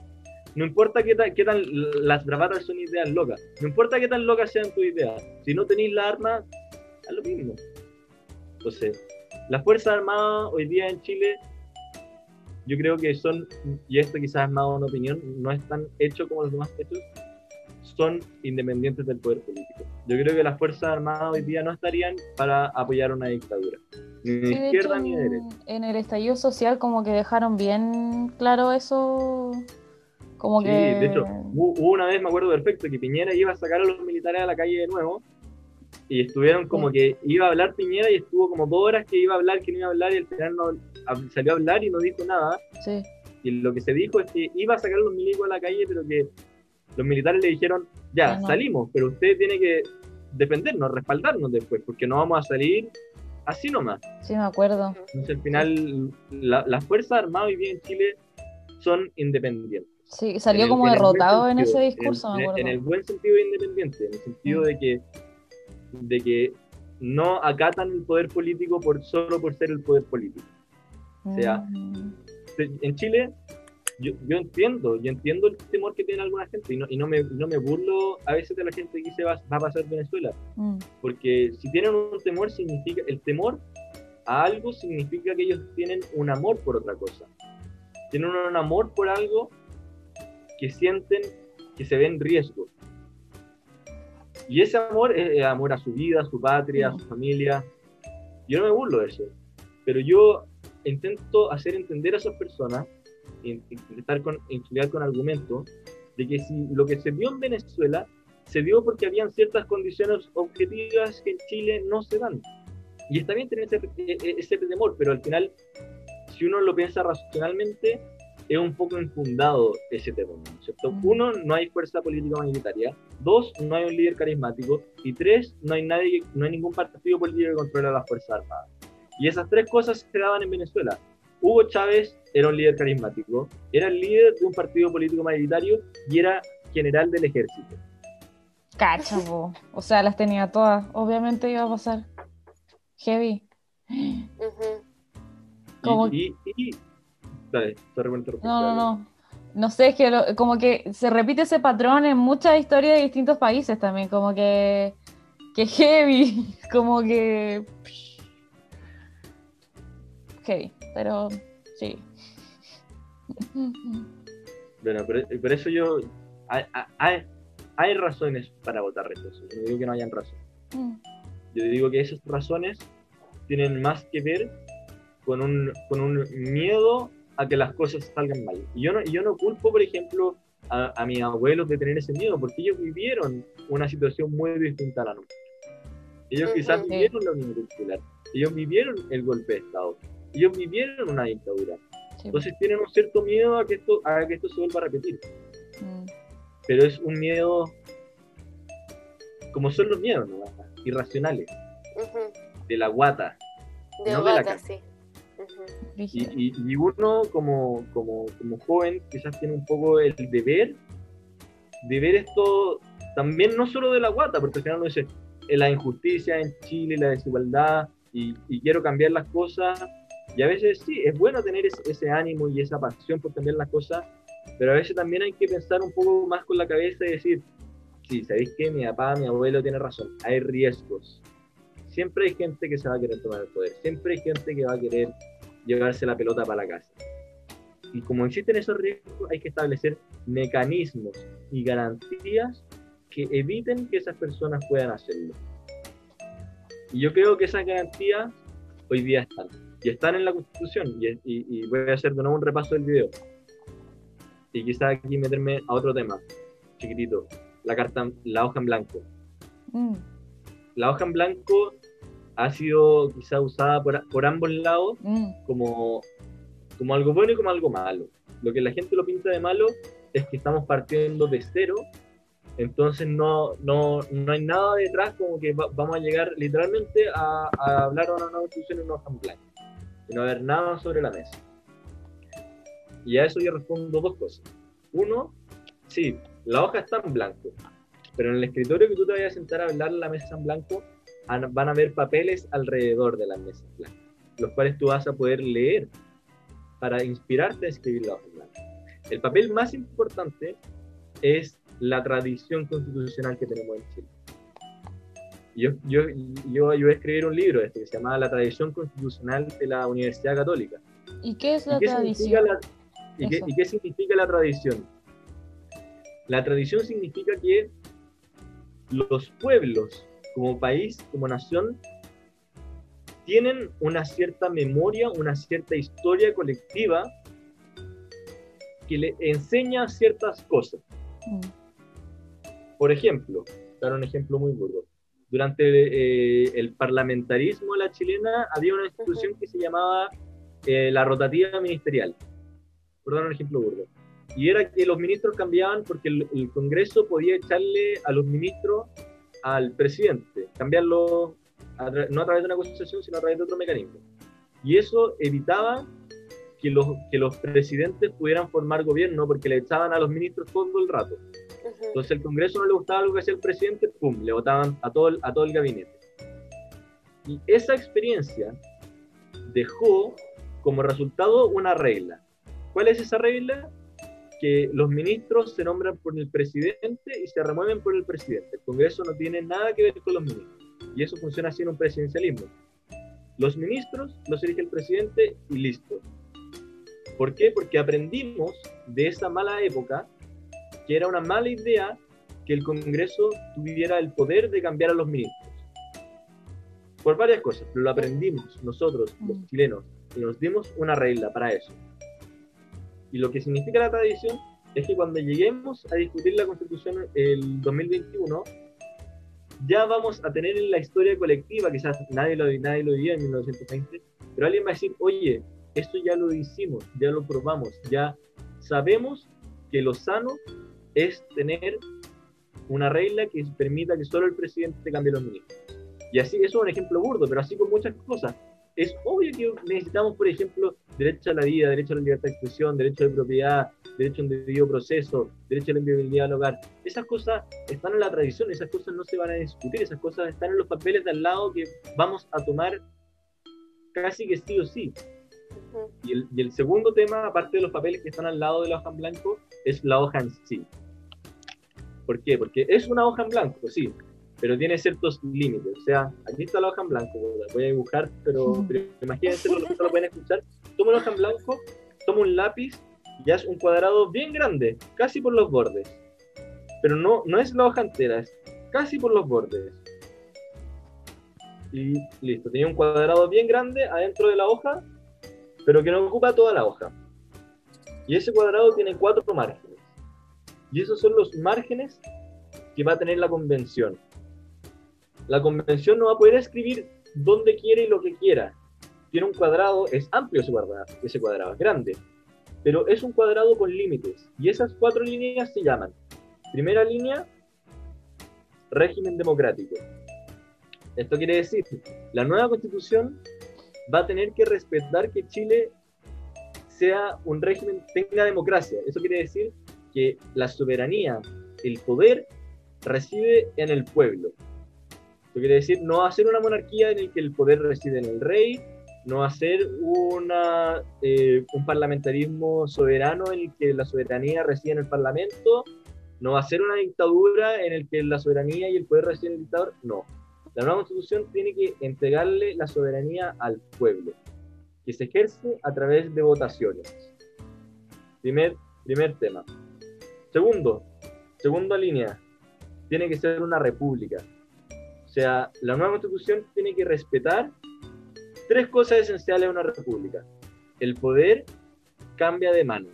Speaker 4: No importa qué tan, qué tan las bravatas son ideas locas, no importa qué tan locas sean tus ideas, si no tenéis la arma, es lo mismo. Entonces, las Fuerzas Armadas hoy día en Chile, yo creo que son, y esto quizás es más una opinión, no están hechos como los demás hechos, son independientes del poder político. Yo creo que las Fuerzas Armadas hoy día no estarían para apoyar una dictadura, ni de
Speaker 3: Sí, de hecho,
Speaker 4: izquierda ni de derecha.
Speaker 3: en el estallido social como que dejaron bien claro eso, como
Speaker 4: Sí,
Speaker 3: que...
Speaker 4: de hecho, hu- hubo una vez, me acuerdo perfecto, que Piñera iba a sacar a los militares a la calle de nuevo y estuvieron como que iba a hablar Piñera y estuvo como dos horas que iba a hablar, que no iba a hablar y al final no, salió a hablar y no dijo nada.
Speaker 3: Sí,
Speaker 4: Y lo que se dijo es que iba a sacar a los milicos a la calle, pero que los militares le dijeron, ya,
Speaker 3: no.
Speaker 4: salimos, pero usted tiene que defendernos, respaldarnos después, porque no vamos a salir así nomás.
Speaker 3: sí me acuerdo.
Speaker 4: Entonces al final la- las Fuerzas Armadas hoy día en Chile son independientes.
Speaker 3: Sí, salió
Speaker 4: En
Speaker 3: como
Speaker 4: el
Speaker 3: derrotado en ese discurso,
Speaker 4: en,
Speaker 3: me acuerdo.
Speaker 4: en el buen sentido de independiente, en el sentido
Speaker 3: Mm.
Speaker 4: de que, de que no acatan el poder político por solo por ser el poder político. o sea,
Speaker 3: Mm,
Speaker 4: En Chile, yo, yo entiendo, yo entiendo el temor que tiene alguna gente y no, y no, me, no me burlo a veces de la gente que dice va, va a pasar Venezuela,
Speaker 3: mm,
Speaker 4: porque si tienen un temor significa, el temor a algo significa que ellos tienen un amor por otra cosa. Tienen un amor por algo que sienten que se ve en riesgo. Y ese amor es amor a su vida, a su patria, a su familia. Yo no me burlo de eso, pero yo intento hacer entender a esas personas, in- intentar con, estudiar con argumentos, de que si lo que se dio en Venezuela se dio porque habían ciertas condiciones objetivas que en Chile no se dan. Y está bien tener ese, e- e- ese temor, pero al final, si uno lo piensa racionalmente, es un poco infundado ese temor, ¿no es ¿cierto?
Speaker 3: Mm.
Speaker 4: Uno, no hay fuerza política mayoritaria. Dos, no hay un líder carismático. Y tres, no hay nadie, no hay ningún partido político que controle las fuerzas armadas. Y esas tres cosas se daban en Venezuela. Hugo Chávez era un líder carismático, era el líder de un partido político mayoritario y era general del ejército.
Speaker 3: Cacha, po. O sea, las tenía todas. Obviamente iba a pasar. Heavy.
Speaker 2: Ujú.
Speaker 3: Como-
Speaker 4: Y, y, y- dale, por
Speaker 3: No, no, no. No sé, es que lo- como que se repite ese patrón en muchas historias de distintos países también, como que, que heavy, (laughs) como que heavy, pero sí.
Speaker 4: Bueno, pero, por eso yo. Hay, hay, hay razones para votar rechazo. Yo no digo que no hayan razones. Yo digo que esas razones tienen más que ver con un, con un miedo a que las cosas salgan mal. Y yo no, yo no culpo, por ejemplo, a, a mis abuelos de tener ese miedo, porque ellos vivieron una situación muy distinta a la nuestra. Ellos quizás
Speaker 3: Sí.
Speaker 4: vivieron la Unión Popular, ellos vivieron el golpe de Estado, ellos vivieron una dictadura.
Speaker 3: Sí.
Speaker 4: Entonces tienen un cierto miedo a que esto, a que esto se vuelva a repetir.
Speaker 3: Mm.
Speaker 4: Pero es un miedo como son los miedos, ¿no? irracionales, de la guata.
Speaker 2: De
Speaker 4: No de la
Speaker 2: guata,
Speaker 4: Y, y- y uno como, como, como joven quizás tiene un poco el deber de ver esto también no solo de la guata, porque al final uno dice eh, la injusticia en Chile, la desigualdad, y, y quiero cambiar las cosas. Y a veces sí, es bueno tener ese, ese ánimo y esa pasión por cambiar las cosas, pero a veces también hay que pensar un poco más con la cabeza y decir, sí, ¿sabéis qué? Mi papá, mi abuelo tiene razón, hay riesgos. Siempre hay gente que se va a querer tomar el poder, siempre hay gente que va a querer llevarse la pelota para la casa. Y como existen esos riesgos, hay que establecer mecanismos y garantías que eviten que esas personas puedan hacerlo. Y yo creo que esas garantías hoy día están. Y están en la Constitución. Y, y- y voy a hacer de nuevo un repaso del video. Y quizás aquí meterme a otro tema, chiquitito. La carta, la hoja en blanco.
Speaker 3: Mm.
Speaker 4: La hoja en blanco ha sido quizá usada por, por ambos lados
Speaker 3: Mm.
Speaker 4: como, como algo bueno y como algo malo. Lo que la gente lo pinta de malo es que estamos partiendo de cero, entonces no, no, no hay nada detrás como que va- vamos a llegar literalmente a, a hablar de una nueva constitución en una hoja en blanco, y no haber nada sobre la mesa. Y a eso yo respondo dos cosas. Uno, sí, la hoja está en blanco, pero en el escritorio que tú te vayas a sentar a hablar la mesa en blanco, van a haber papeles alrededor de la mesa en blanco, los cuales tú vas a poder leer para inspirarte a escribir la hoja en blanco. El papel más importante es la tradición constitucional que tenemos en Chile. Yo, yo, yo ayudé a escribir un libro este que se llama La tradición constitucional de la Universidad Católica.
Speaker 3: ¿Y qué es
Speaker 4: ¿Y
Speaker 3: la
Speaker 4: qué, significa
Speaker 3: tradición?
Speaker 4: la, y, qué, y qué significa la tradición? La tradición significa que los pueblos, como país, como nación, tienen una cierta memoria, una cierta historia colectiva que le enseña ciertas cosas.
Speaker 3: Mm.
Speaker 4: Por ejemplo, dar un ejemplo muy burdo. Durante eh, el parlamentarismo de la chilena había una institución que se llamaba eh, la rotativa ministerial. Por dar un ejemplo burdo. Y era que los ministros cambiaban porque el, el Congreso podía echarle a los ministros al presidente, cambiarlo a no a través de una constitución, sino a través de otro mecanismo. Y eso evitaba que los, que los presidentes pudieran formar gobierno porque le echaban a los ministros todo el rato. Entonces el Congreso no le gustaba lo que hacía el presidente, ¡pum!, le votaban a todo el, a todo el gabinete. Y esa experiencia dejó como resultado una regla. ¿Cuál es esa regla? Que los ministros se nombran por el presidente y se remueven por el presidente. El Congreso no tiene nada que ver con los ministros. Y eso funciona así en un presidencialismo. Los ministros los elige el presidente y listo. ¿Por qué? Porque aprendimos de esa mala época que era una mala idea que el Congreso tuviera el poder de cambiar a los ministros. Por varias cosas, pero lo aprendimos nosotros, los
Speaker 3: Mm.
Speaker 4: chilenos, y nos dimos una regla para eso. Y lo que significa la tradición es que cuando lleguemos a discutir la Constitución el 2021, ya vamos a tener en la historia colectiva, quizás nadie lo, nadie lo vivía en 1920, pero alguien va a decir, oye, esto ya lo hicimos, ya lo probamos, ya sabemos que lo sano es tener una regla que permita que solo el presidente cambie los ministros. Y así, eso es un ejemplo burdo, pero así con muchas cosas. Es obvio que necesitamos, por ejemplo, derecho a la vida, derecho a la libertad de expresión, derecho de propiedad, derecho a un debido proceso, derecho a la inviolabilidad del hogar. Esas cosas están en la tradición, esas cosas no se van a discutir, esas cosas están en los papeles de al lado que vamos a tomar casi que sí o sí. Y el, y el segundo tema, aparte de los papeles que están al lado de la hoja en blanco, es la hoja en sí. ¿Por qué? Porque es una hoja en blanco, sí, pero tiene ciertos límites. O sea, aquí está la hoja en blanco, la voy a dibujar, pero, pero imagínense, que lo pueden escuchar. Toma una hoja en blanco, toma un lápiz y haz un cuadrado bien grande, casi por los bordes. Pero no, no es la hoja entera, es casi por los bordes. Y listo, tenía un cuadrado bien grande adentro de la hoja, pero que no ocupa toda la hoja. Y ese cuadrado tiene cuatro márgenes. Y esos son los márgenes que va a tener la convención. La convención no va a poder escribir donde quiere y lo que quiera. Tiene un cuadrado, es amplio ese cuadrado, ese cuadrado es grande, pero es un cuadrado con límites. Y esas cuatro líneas se llaman, primera línea, régimen democrático. Esto quiere decir, la nueva constitución va a tener que respetar que Chile sea un régimen, tenga democracia. Eso quiere decir que la soberanía, el poder, reside en el pueblo. Esto quiere decir no hacer una monarquía en el que el poder reside en el rey, no hacer una, eh, un parlamentarismo soberano en el que la soberanía reside en el parlamento, no hacer una dictadura en el que la soberanía y el poder residen en el dictador, no. La nueva constitución tiene que entregarle la soberanía al pueblo, que se ejerce a través de votaciones. Primer, primer tema. Segundo, segunda línea, tiene que ser una república. O sea, la nueva constitución tiene que respetar tres cosas esenciales de una república. El poder cambia de manos.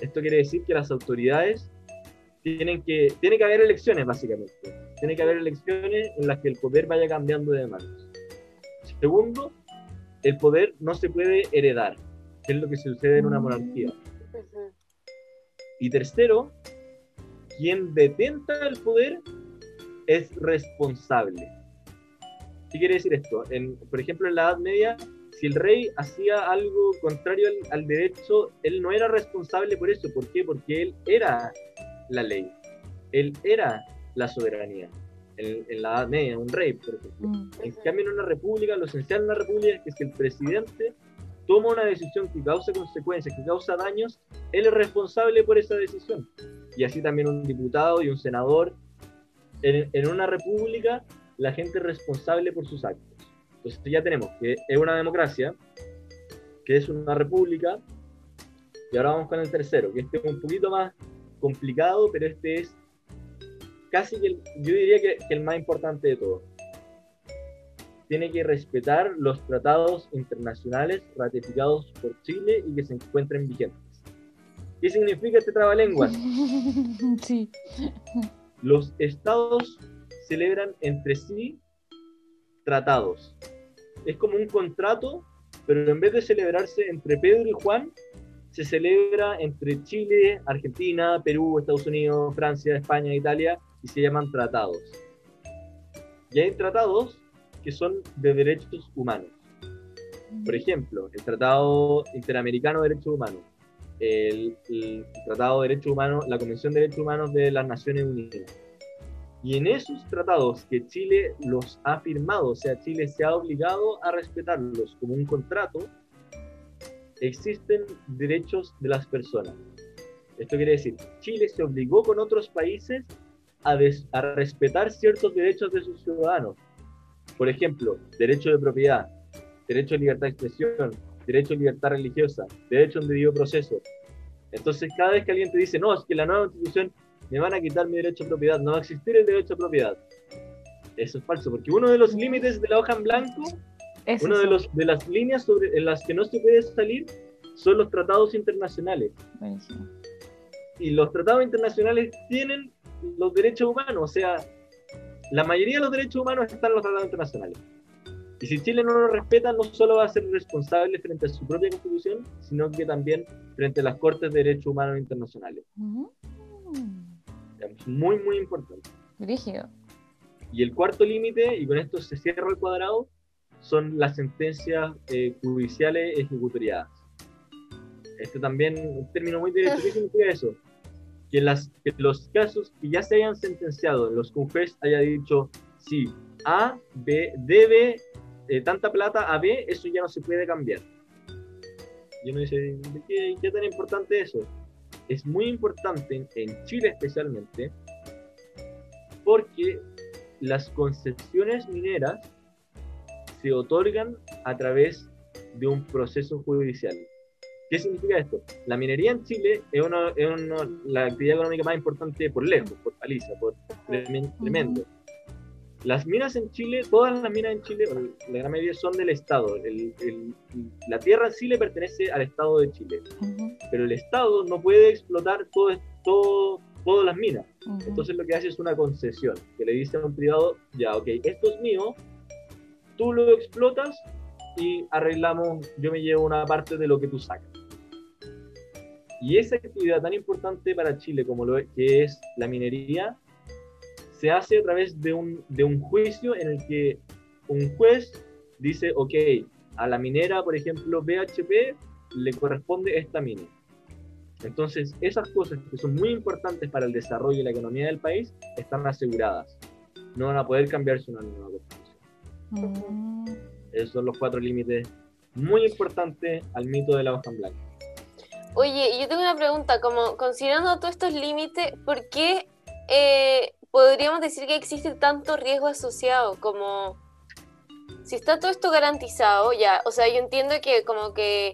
Speaker 4: Esto quiere decir que las autoridades tienen que, tiene que haber elecciones, básicamente. Tiene que haber elecciones en las que el poder vaya cambiando de manos. Segundo, el poder no se puede heredar. que es lo que sucede en una monarquía.
Speaker 2: Ujú.
Speaker 4: Y tercero, quien detenta el poder es responsable. ¿Qué quiere decir esto? En, por ejemplo, en la Edad Media, si el rey hacía algo contrario al, al derecho, él no era responsable por eso. ¿Por qué? Porque él era la ley. Él era la soberanía. En, en la Edad Media, un rey, por ejemplo.
Speaker 3: Mm.
Speaker 4: En cambio, en una república, lo esencial en una república es que si el presidente toma una decisión que causa consecuencias, que causa daños, él es responsable por esa decisión. Y así también un diputado y un senador. En, en una república, la gente es responsable por sus actos. Entonces ya tenemos que es una democracia, que es una república, y ahora vamos con el tercero, que este es un poquito más complicado, pero este es casi que, el- yo diría que, que el más importante de todo. Tiene que respetar los tratados internacionales ratificados por Chile y que se encuentren vigentes. ¿Qué significa este trabalenguas? (laughs)
Speaker 3: Sí.
Speaker 4: Los estados celebran entre sí tratados. Es como un contrato, pero en vez de celebrarse entre Pedro y Juan, se celebra entre Chile, Argentina, Perú, Estados Unidos, Francia, España, Italia, y se llaman tratados. Y hay tratados que son de derechos humanos. Por ejemplo, el Tratado Interamericano de Derechos Humanos, el, Tratado de Derechos Humanos, la Convención de Derechos Humanos de las Naciones Unidas. Y en esos tratados que Chile los ha firmado, o sea, Chile se ha obligado a respetarlos como un contrato, existen derechos de las personas. Esto quiere decir, Chile se obligó con otros países a, a respetar ciertos derechos de sus ciudadanos. Por ejemplo, derecho de propiedad, derecho de libertad de expresión, derecho de libertad religiosa, derecho a un debido proceso. Entonces, cada vez que alguien te dice, no, es que la nueva constitución me van a quitar mi derecho a propiedad, no va a existir el derecho a propiedad. Eso es falso, porque uno de los límites de la hoja en blanco,
Speaker 3: Es
Speaker 4: una de, los, de las líneas sobre, en las que no se puede salir, son los tratados internacionales.
Speaker 3: Buenísimo.
Speaker 4: Y los tratados internacionales tienen los derechos humanos, o sea, la mayoría de los derechos humanos están en los tratados internacionales. Y si Chile no lo respeta, no solo va a ser responsable frente a su propia constitución, sino que también frente a las Cortes de Derechos Humanos Internacionales.
Speaker 3: Ujú.
Speaker 4: Es muy, muy importante.
Speaker 3: Brígido.
Speaker 4: Y el cuarto límite, y con esto se cierra el cuadrado, son las sentencias eh, judiciales ejecutoriadas. Este también, un término muy (laughs) derecho, ¿qué significa eso? Que, las, que los casos que ya se hayan sentenciado, en los juez haya dicho, sí, A, B, debe eh, tanta plata a B, eso ya no se puede cambiar. Y uno dice, ¿de qué, qué tan importante es eso? Es muy importante, en- en Chile especialmente, porque las concesiones mineras se otorgan a través de un proceso judicial. ¿Qué significa esto? La minería en Chile es, una, es una- la actividad económica más importante por lejos, por paliza, por tremen- tremendo. Las minas en Chile, todas las minas en Chile, la gran mayoría son del Estado. El- el- la tierra en sí le pertenece al Estado de Chile, pero el Estado no puede explotar todo, todo, todas las minas.
Speaker 3: ujú.
Speaker 4: Entonces lo que hace es una concesión, que le dice a un privado, ya, ok, esto es mío, tú lo explotas y arreglamos, yo me llevo una parte de lo que tú sacas. Y esa actividad tan importante para Chile como lo que es la minería, se hace a través de un, de un juicio en el que un juez dice, ok, a la minera, por ejemplo, BHP, le corresponde esta mina. Entonces, esas cosas que son muy importantes para el desarrollo y la economía del país están aseguradas. No van a poder cambiarse una nueva constitución.
Speaker 3: Mm.
Speaker 4: Esos son los cuatro límites muy importantes al mito de la hoja en blanco.
Speaker 2: Oye, yo tengo una pregunta, como considerando todos estos límites, ¿por qué eh, podríamos decir que existe tanto riesgo asociado? Como si está todo esto garantizado, ya, o sea, yo entiendo que como que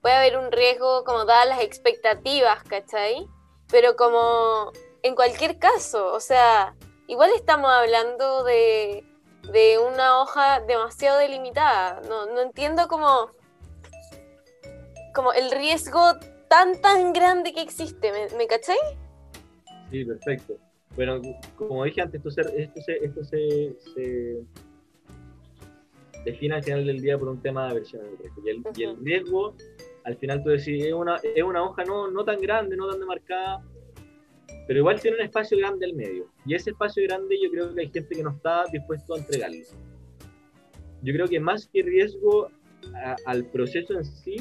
Speaker 2: puede haber un riesgo como dadas las expectativas, ¿cachai? Pero como en cualquier caso, o sea, igual estamos hablando de, de una hoja demasiado delimitada. No, no entiendo como, como el riesgo tan tan grande que existe, ¿me, me cachai?
Speaker 4: Sí, perfecto. Bueno, como dije antes, esto se, esto se, esto se, se define al final del día por un tema de aversión al riesgo. Y el, y el riesgo al final tú decís, es una, es una hoja no, no tan grande, no tan demarcada, pero igual tiene un espacio grande al medio. Y ese espacio grande yo creo que hay gente que no está dispuesto a entregarlo. Yo creo que más que riesgo a- al proceso en sí,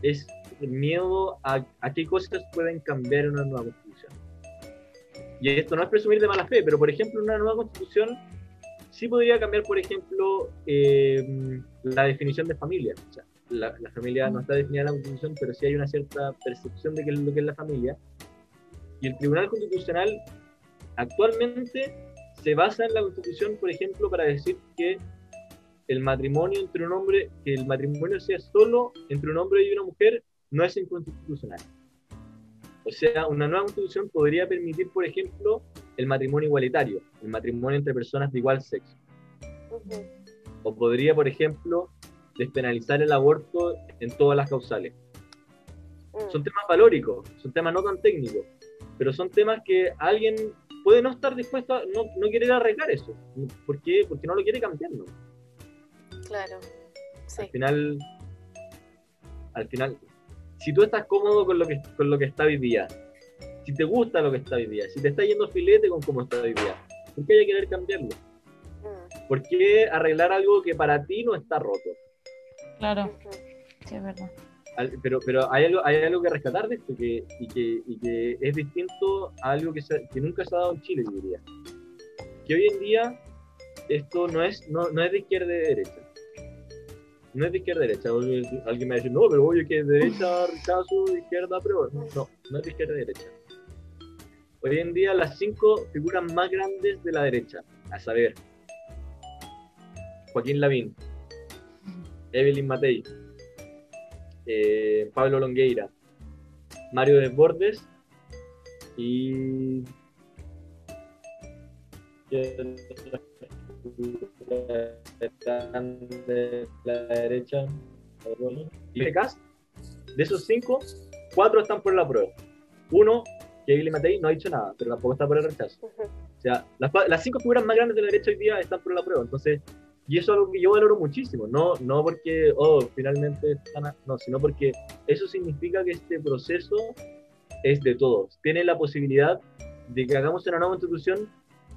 Speaker 4: es miedo a, a qué cosas pueden cambiar en una nueva. Y esto no es presumir de mala fe, pero por ejemplo, una nueva constitución sí podría cambiar, por ejemplo, eh, la definición de familia. O sea, la, la familia no está definida en la constitución, pero sí hay una cierta percepción de qué es lo que es la familia. Y el Tribunal Constitucional actualmente se basa en la constitución, por ejemplo, para decir que el matrimonio entre un hombre, que el matrimonio sea solo entre un hombre y una mujer, no es inconstitucional. O sea, una nueva constitución podría permitir, por ejemplo, el matrimonio igualitario, el matrimonio entre personas de igual sexo. O podría, por ejemplo, despenalizar el aborto en todas las causales.
Speaker 2: Mm.
Speaker 4: Son temas valóricos, son temas no tan técnicos, pero son temas que alguien puede no estar dispuesto a no, no querer arreglar eso. ¿Por qué? Porque no lo quiere cambiar, ¿no?
Speaker 2: Claro. Sí.
Speaker 4: Al final, al final, si tú estás cómodo con lo que, con lo que está hoy día, si te gusta lo que está hoy día, si te está yendo filete con cómo está hoy día, ¿por qué hay que querer cambiarlo?
Speaker 2: Mm.
Speaker 4: ¿Por qué arreglar algo que para ti no está roto?
Speaker 3: Claro, sí, es verdad.
Speaker 4: Pero, pero hay, algo, hay algo que rescatar de esto que, y, que, y que es distinto a algo que, se- que nunca se ha dado en Chile, yo diría. Que hoy en día esto no es, no, no es de izquierda y de derecha. No es de izquierda derecha. Alguien me dice, no, pero oye, que de derecha rechazo, izquierda apruebo. No, no, es de izquierda derecha. Hoy en día las cinco figuras más grandes de la derecha, a saber, Joaquín Lavín, Evelyn Matei, eh, Pablo Longueira, Mario Desbordes y de la derecha y de Cast, de esos cinco, cuatro están por la prueba. Uno, que Evelyn Matei, no ha dicho nada, pero tampoco está por el rechazo. O sea, las, las cinco figuras más grandes de la derecha hoy día están por la prueba. Entonces, y eso es algo que yo valoro muchísimo. No, no porque, oh, finalmente están. a- No, sino porque eso significa que este proceso es de todos. Tiene la posibilidad de que hagamos una nueva constitución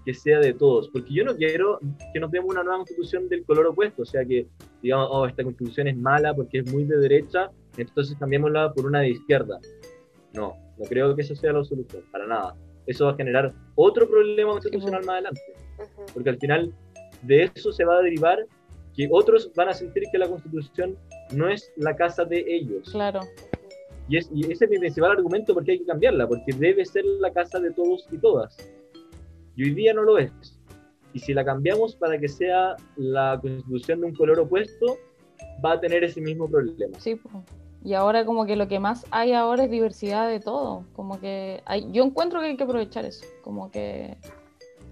Speaker 4: que sea de todos. Porque yo no quiero que nos demos una nueva constitución del color opuesto. O sea, que digamos, oh, esta constitución es mala porque es muy de derecha, entonces cambiémosla por una de izquierda. No, no creo que eso sea la solución, para nada. Eso va a generar otro problema constitucional más adelante porque al final de eso se va a derivar que otros van a sentir que la constitución no es la casa de ellos.
Speaker 3: Claro,
Speaker 4: Y, es, y ese es mi principal argumento porque hay que cambiarla, porque debe ser la casa de todos y todas. Y hoy día no lo es. Y si la cambiamos para que sea la constitución de un color opuesto, va a tener ese mismo problema.
Speaker 3: sí. Y ahora como que lo que más hay ahora es diversidad de todo. Como que hay, yo encuentro que hay que aprovechar eso. Como que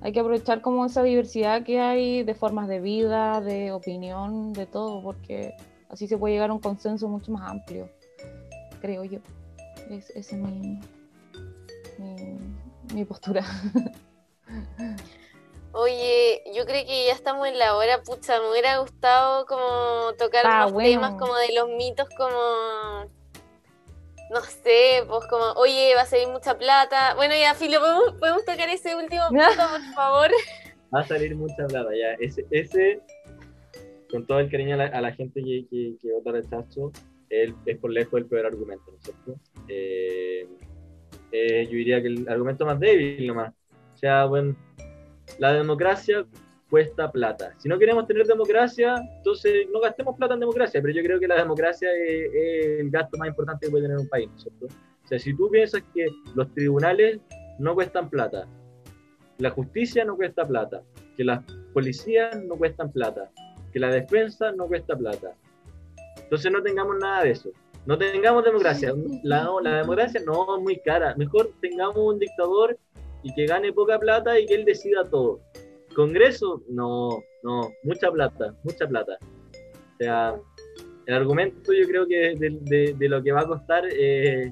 Speaker 3: hay que aprovechar como esa diversidad que hay de formas de vida, de opinión, de todo, porque así se puede llegar a un consenso mucho más amplio, creo yo. Es, es mi postura. (laughs)
Speaker 2: Oye, yo creo que ya estamos en la hora, pucha, me hubiera gustado como tocar
Speaker 3: Ah,
Speaker 2: unos
Speaker 3: bueno.
Speaker 2: temas como de los mitos, como, no sé, pues como, oye, va a salir mucha plata. Bueno, ya, Filo, ¿podemos, podemos tocar ese último (laughs) punto, por favor?
Speaker 4: Va a salir mucha plata ya. Ese, ese con todo el cariño a la, a la gente que, que, que vota rechazo, él es por lejos el peor argumento, ¿no es cierto? Eh, eh, yo diría que el argumento más débil nomás. O sea, bueno, la democracia cuesta plata. Si no queremos tener democracia, entonces no gastemos plata en democracia, pero yo creo que la democracia es, es el gasto más importante que puede tener un país, ¿no es cierto? O sea, si tú piensas que los tribunales no cuestan plata, la justicia no cuesta plata, que las policías no cuestan plata, que la defensa no cuesta plata. Entonces no tengamos nada de eso. No tengamos democracia. La, la democracia no es muy cara. Mejor tengamos un dictador y que gane poca plata y que él decida todo. Congreso, no, no, mucha plata, mucha plata. O sea, el argumento yo creo que de, de- de lo que va a costar eh,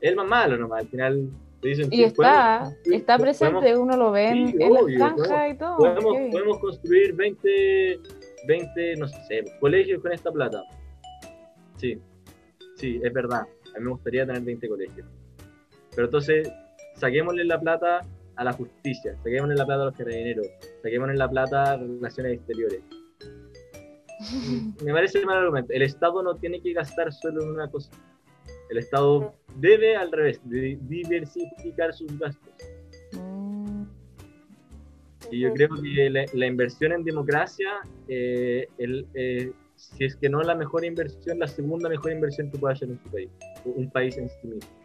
Speaker 4: es el más malo nomás. Al final te dicen
Speaker 3: Y
Speaker 4: "Sí,
Speaker 3: está,
Speaker 4: podemos-
Speaker 3: está
Speaker 4: podemos-
Speaker 3: presente, uno lo ve
Speaker 4: Sí,
Speaker 3: en
Speaker 4: obvio,
Speaker 3: granjas y todo.
Speaker 4: podemos,
Speaker 3: bien.
Speaker 4: podemos construir 20, 20, no sé, colegios con esta plata. Sí. sí, es verdad. A mí me gustaría tener 20 colegios. Pero entonces, saquémosle la plata a la justicia, saquémosle la plata a los carabineros, saquémosle la plata a relaciones exteriores. (laughs) Me parece mal argumento. El Estado no tiene que gastar solo en una cosa. El Estado debe, al revés, de- diversificar sus gastos. Y yo creo que la, la inversión en democracia, eh, el, eh, si es que no la mejor inversión, la segunda mejor inversión que puede hacer en su país, un país en sí mismo.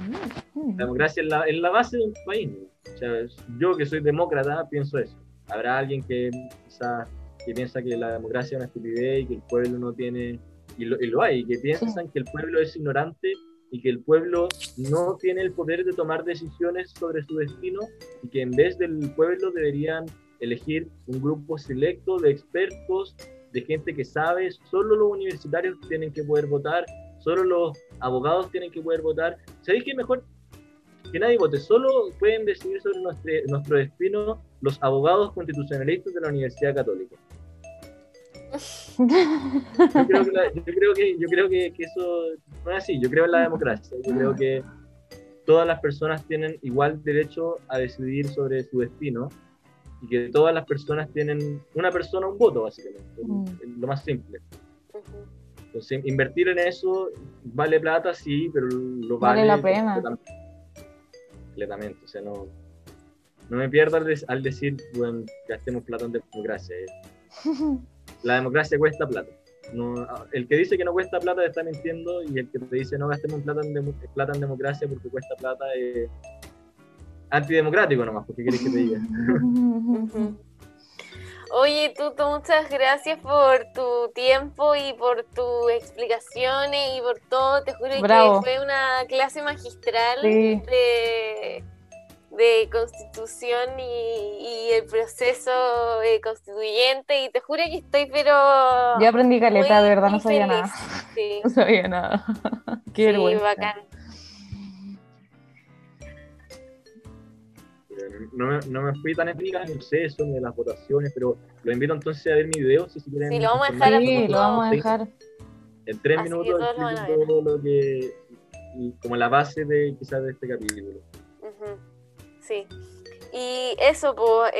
Speaker 3: Mm,
Speaker 4: La democracia es la, es la base de un país. ¿no? O sea, yo que soy demócrata pienso eso. Habrá alguien que quizás que piensa que la democracia es una estupidez y que el pueblo no tiene, y lo, y lo hay, que piensan que el pueblo es ignorante y que el pueblo no tiene el poder de tomar decisiones sobre su destino y que en vez del pueblo deberían elegir un grupo selecto de expertos, de gente que sabe, solo los universitarios tienen que poder votar, solo los abogados tienen que poder votar. ¿Sabéis qué mejor? Que nadie vote, solo pueden decidir sobre nuestro, nuestro destino los abogados constitucionalistas de la Universidad Católica. Yo creo que, la- yo creo que, yo creo que, que eso no es así, yo creo en la democracia, yo creo que todas las personas tienen igual derecho a decidir sobre su destino y que todas las personas tienen una persona un voto básicamente,
Speaker 3: Mm.
Speaker 4: lo más simple. Entonces, invertir en eso vale plata, sí, pero lo
Speaker 3: Vale
Speaker 4: vale.
Speaker 3: la pena.
Speaker 4: completamente. Completamente. O sea, no, no me pierdo al, decir, bueno, gastemos plata en democracia. eh. (laughs) La democracia cuesta plata. No, el que dice que no cuesta plata está mintiendo y el que te dice no gastemos plata en, demo- plata en democracia porque cuesta plata es antidemocrático nomás, porque quieres que te diga. (laughs)
Speaker 2: Oye, Tuto, muchas gracias por tu tiempo y por tus explicaciones y por todo. Te juro
Speaker 3: Bravo.
Speaker 2: que fue una clase magistral
Speaker 3: Sí.
Speaker 2: de, de constitución y, y el proceso eh, constituyente. Y te juro que estoy, pero.
Speaker 3: Yo aprendí caleta, de verdad, no sabía
Speaker 2: feliz.
Speaker 3: nada.
Speaker 2: Sí, (laughs)
Speaker 3: No sabía nada. (laughs) Qué
Speaker 2: sí,
Speaker 3: vergüenza.
Speaker 2: bacán.
Speaker 4: No me, no me fui tan épica en el proceso ni de las votaciones, pero lo invito entonces a ver mi video si se quieren.
Speaker 2: Sí, lo vamos a dejar
Speaker 4: informar.
Speaker 3: Sí, lo vamos a dejar.
Speaker 4: En tres
Speaker 2: Así que
Speaker 4: minutos
Speaker 2: lo van a
Speaker 4: explico todo lo que. y como la base de quizás de este capítulo.
Speaker 2: Sí. Y eso, pues.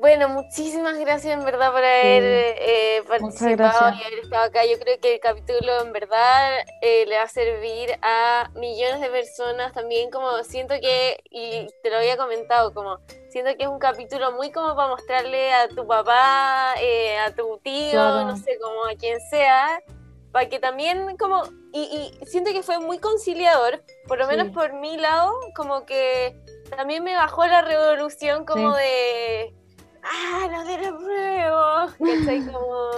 Speaker 2: Bueno, muchísimas gracias en verdad por haber eh, participado y haber estado acá. Yo creo que el capítulo en verdad eh, le va a servir a millones de personas también. Como siento que, y te lo había comentado, como siento que es un capítulo muy como para mostrarle a tu papá, eh, a tu tío,
Speaker 3: Claro.
Speaker 2: no sé, como a quien sea, para que también como, y, y siento que fue muy conciliador, por lo
Speaker 3: Sí.
Speaker 2: menos por mi lado, como que también me bajó la revolución como
Speaker 3: Sí.
Speaker 2: de, ah, no te lo pruebo, ¿cachai? Como,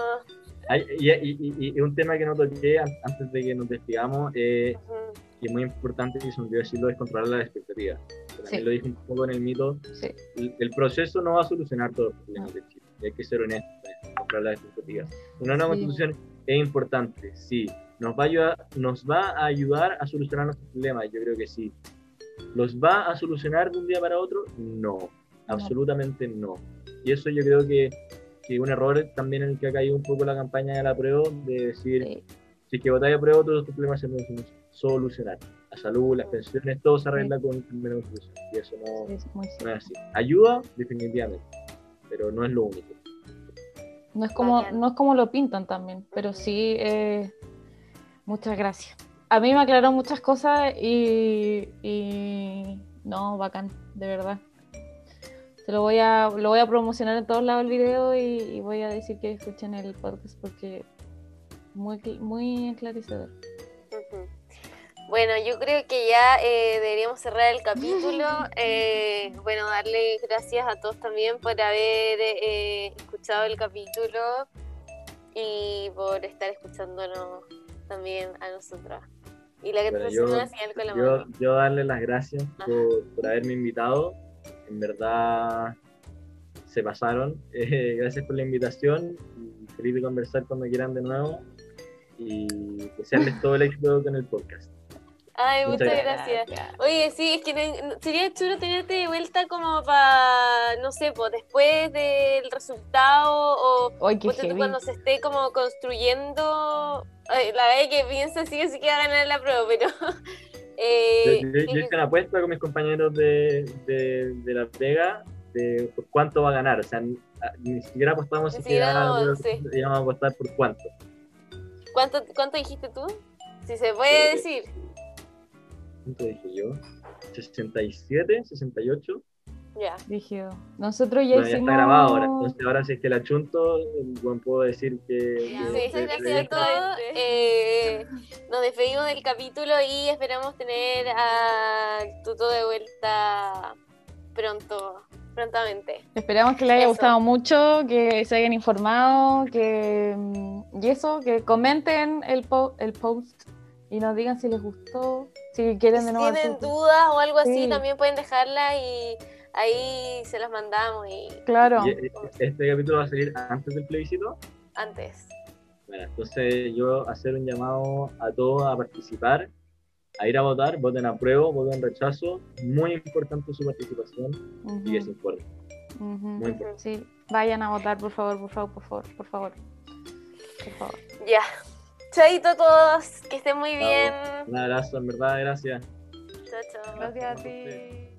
Speaker 4: Hay- y, y- y- y un tema que no toqué an- antes de que nos despidamos, eh,
Speaker 2: ujú,
Speaker 4: y es muy importante, y se me olvidó decirlo, es controlar las expectativas. También
Speaker 3: Sí.
Speaker 4: lo dije un poco en el mito.
Speaker 3: Sí.
Speaker 4: El, el proceso no va a solucionar todos los problemas de Chile. Hay que ser honestos, controlar las expectativas. Una nueva
Speaker 3: Sí.
Speaker 4: constitución es importante, sí. Nos va, a ayudar, nos va a ayudar a solucionar nuestros problemas, yo creo que sí. ¿Los va a solucionar de un día para otro? No, absolutamente no. Y eso yo creo que, que un error también en el que ha caído un poco la campaña de la prueba, de decir,
Speaker 3: Sí.
Speaker 4: si es que votáis a prueba, todos tus problemas se pueden solucionar. La salud, las pensiones, todo se arregla con primera constitución. Y eso no,
Speaker 3: Sí, es muy
Speaker 4: no
Speaker 3: cierto.
Speaker 4: es así. Ayuda, definitivamente, pero no es lo único.
Speaker 3: No es como, no es como lo pintan también, pero sí, eh, muchas gracias. A mí me aclaró muchas cosas y, y no, bacán, de verdad. Se lo voy a, lo voy a promocionar en todos lados el video y, y voy a decir que escuchen el podcast porque muy, cl- muy esclarecedor.
Speaker 2: ujú. Bueno, yo creo que ya eh, deberíamos cerrar el capítulo. (gasps) Eh, bueno, darle gracias a todos también por haber eh, escuchado el capítulo y por estar escuchándonos también a nosotros. Y la que
Speaker 4: Bueno,
Speaker 2: te
Speaker 4: yo-
Speaker 2: con la
Speaker 4: Yo,
Speaker 2: mano.
Speaker 4: yo darle las gracias por, por haberme invitado. En verdad se pasaron. (laughs) Eh, gracias por la invitación. Y feliz de conversar cuando quieran de nuevo. Y desearles todo el éxito con el podcast.
Speaker 2: Ay,
Speaker 4: Muchas
Speaker 2: muchas gracias. Oye, sí, es que sería chulo tenerte de vuelta como para, no sé, pues después del resultado o tú
Speaker 3: heavy.
Speaker 2: cuando se esté como construyendo. Ay, la verdad es que pienso sí que va a ganar la prueba, pero. (laughs) eh,
Speaker 4: Yo, yo- yo hice una apuesta con mis compañeros de, de, de La Vega de por cuánto va a ganar. O sea, ni, siquiera apostamos si
Speaker 2: no, sí.
Speaker 4: íbamos a apostar por cuánto.
Speaker 2: ¿cuánto, ¿Cuánto dijiste tú? Si se puede
Speaker 4: Eh,
Speaker 2: decir.
Speaker 4: ¿Cuánto dije yo? ¿67? ¿68?
Speaker 2: Ya.
Speaker 3: Rígido. Nosotros ya
Speaker 4: Bueno, ya
Speaker 3: hicimos.
Speaker 4: está grabado ahora. Entonces, ahora si es que la chunto, bueno, puedo decir que.
Speaker 2: Sí, sí,
Speaker 1: a
Speaker 2: todo.
Speaker 1: todos.
Speaker 2: Eh, nos despedimos del capítulo y esperamos tener al tuto de vuelta pronto, prontamente.
Speaker 3: Esperamos que les haya
Speaker 2: Eso.
Speaker 3: gustado mucho, que se hayan informado, que mm, y eso, que comenten el, po- el post y nos digan si les gustó, si quieren de nuevo.
Speaker 2: tienen dudas o algo así,
Speaker 3: Sí.
Speaker 2: también pueden dejarla y ahí se las mandamos y
Speaker 3: Claro.
Speaker 4: Y, eh, este capítulo va a salir antes del plebiscito.
Speaker 2: antes.
Speaker 4: Bueno, entonces yo hacer un llamado a todos a participar, a ir a votar, voten a prueba, voten rechazo. Muy importante su participación y que se. Muy importante.
Speaker 3: Sí, vayan a votar, por favor, por favor, por favor, por favor. Por favor.
Speaker 2: Ya. Chaito a todos, que estén muy bien.
Speaker 4: Un abrazo, en verdad, gracias.
Speaker 2: Chao, chao.
Speaker 3: Gracias a ti.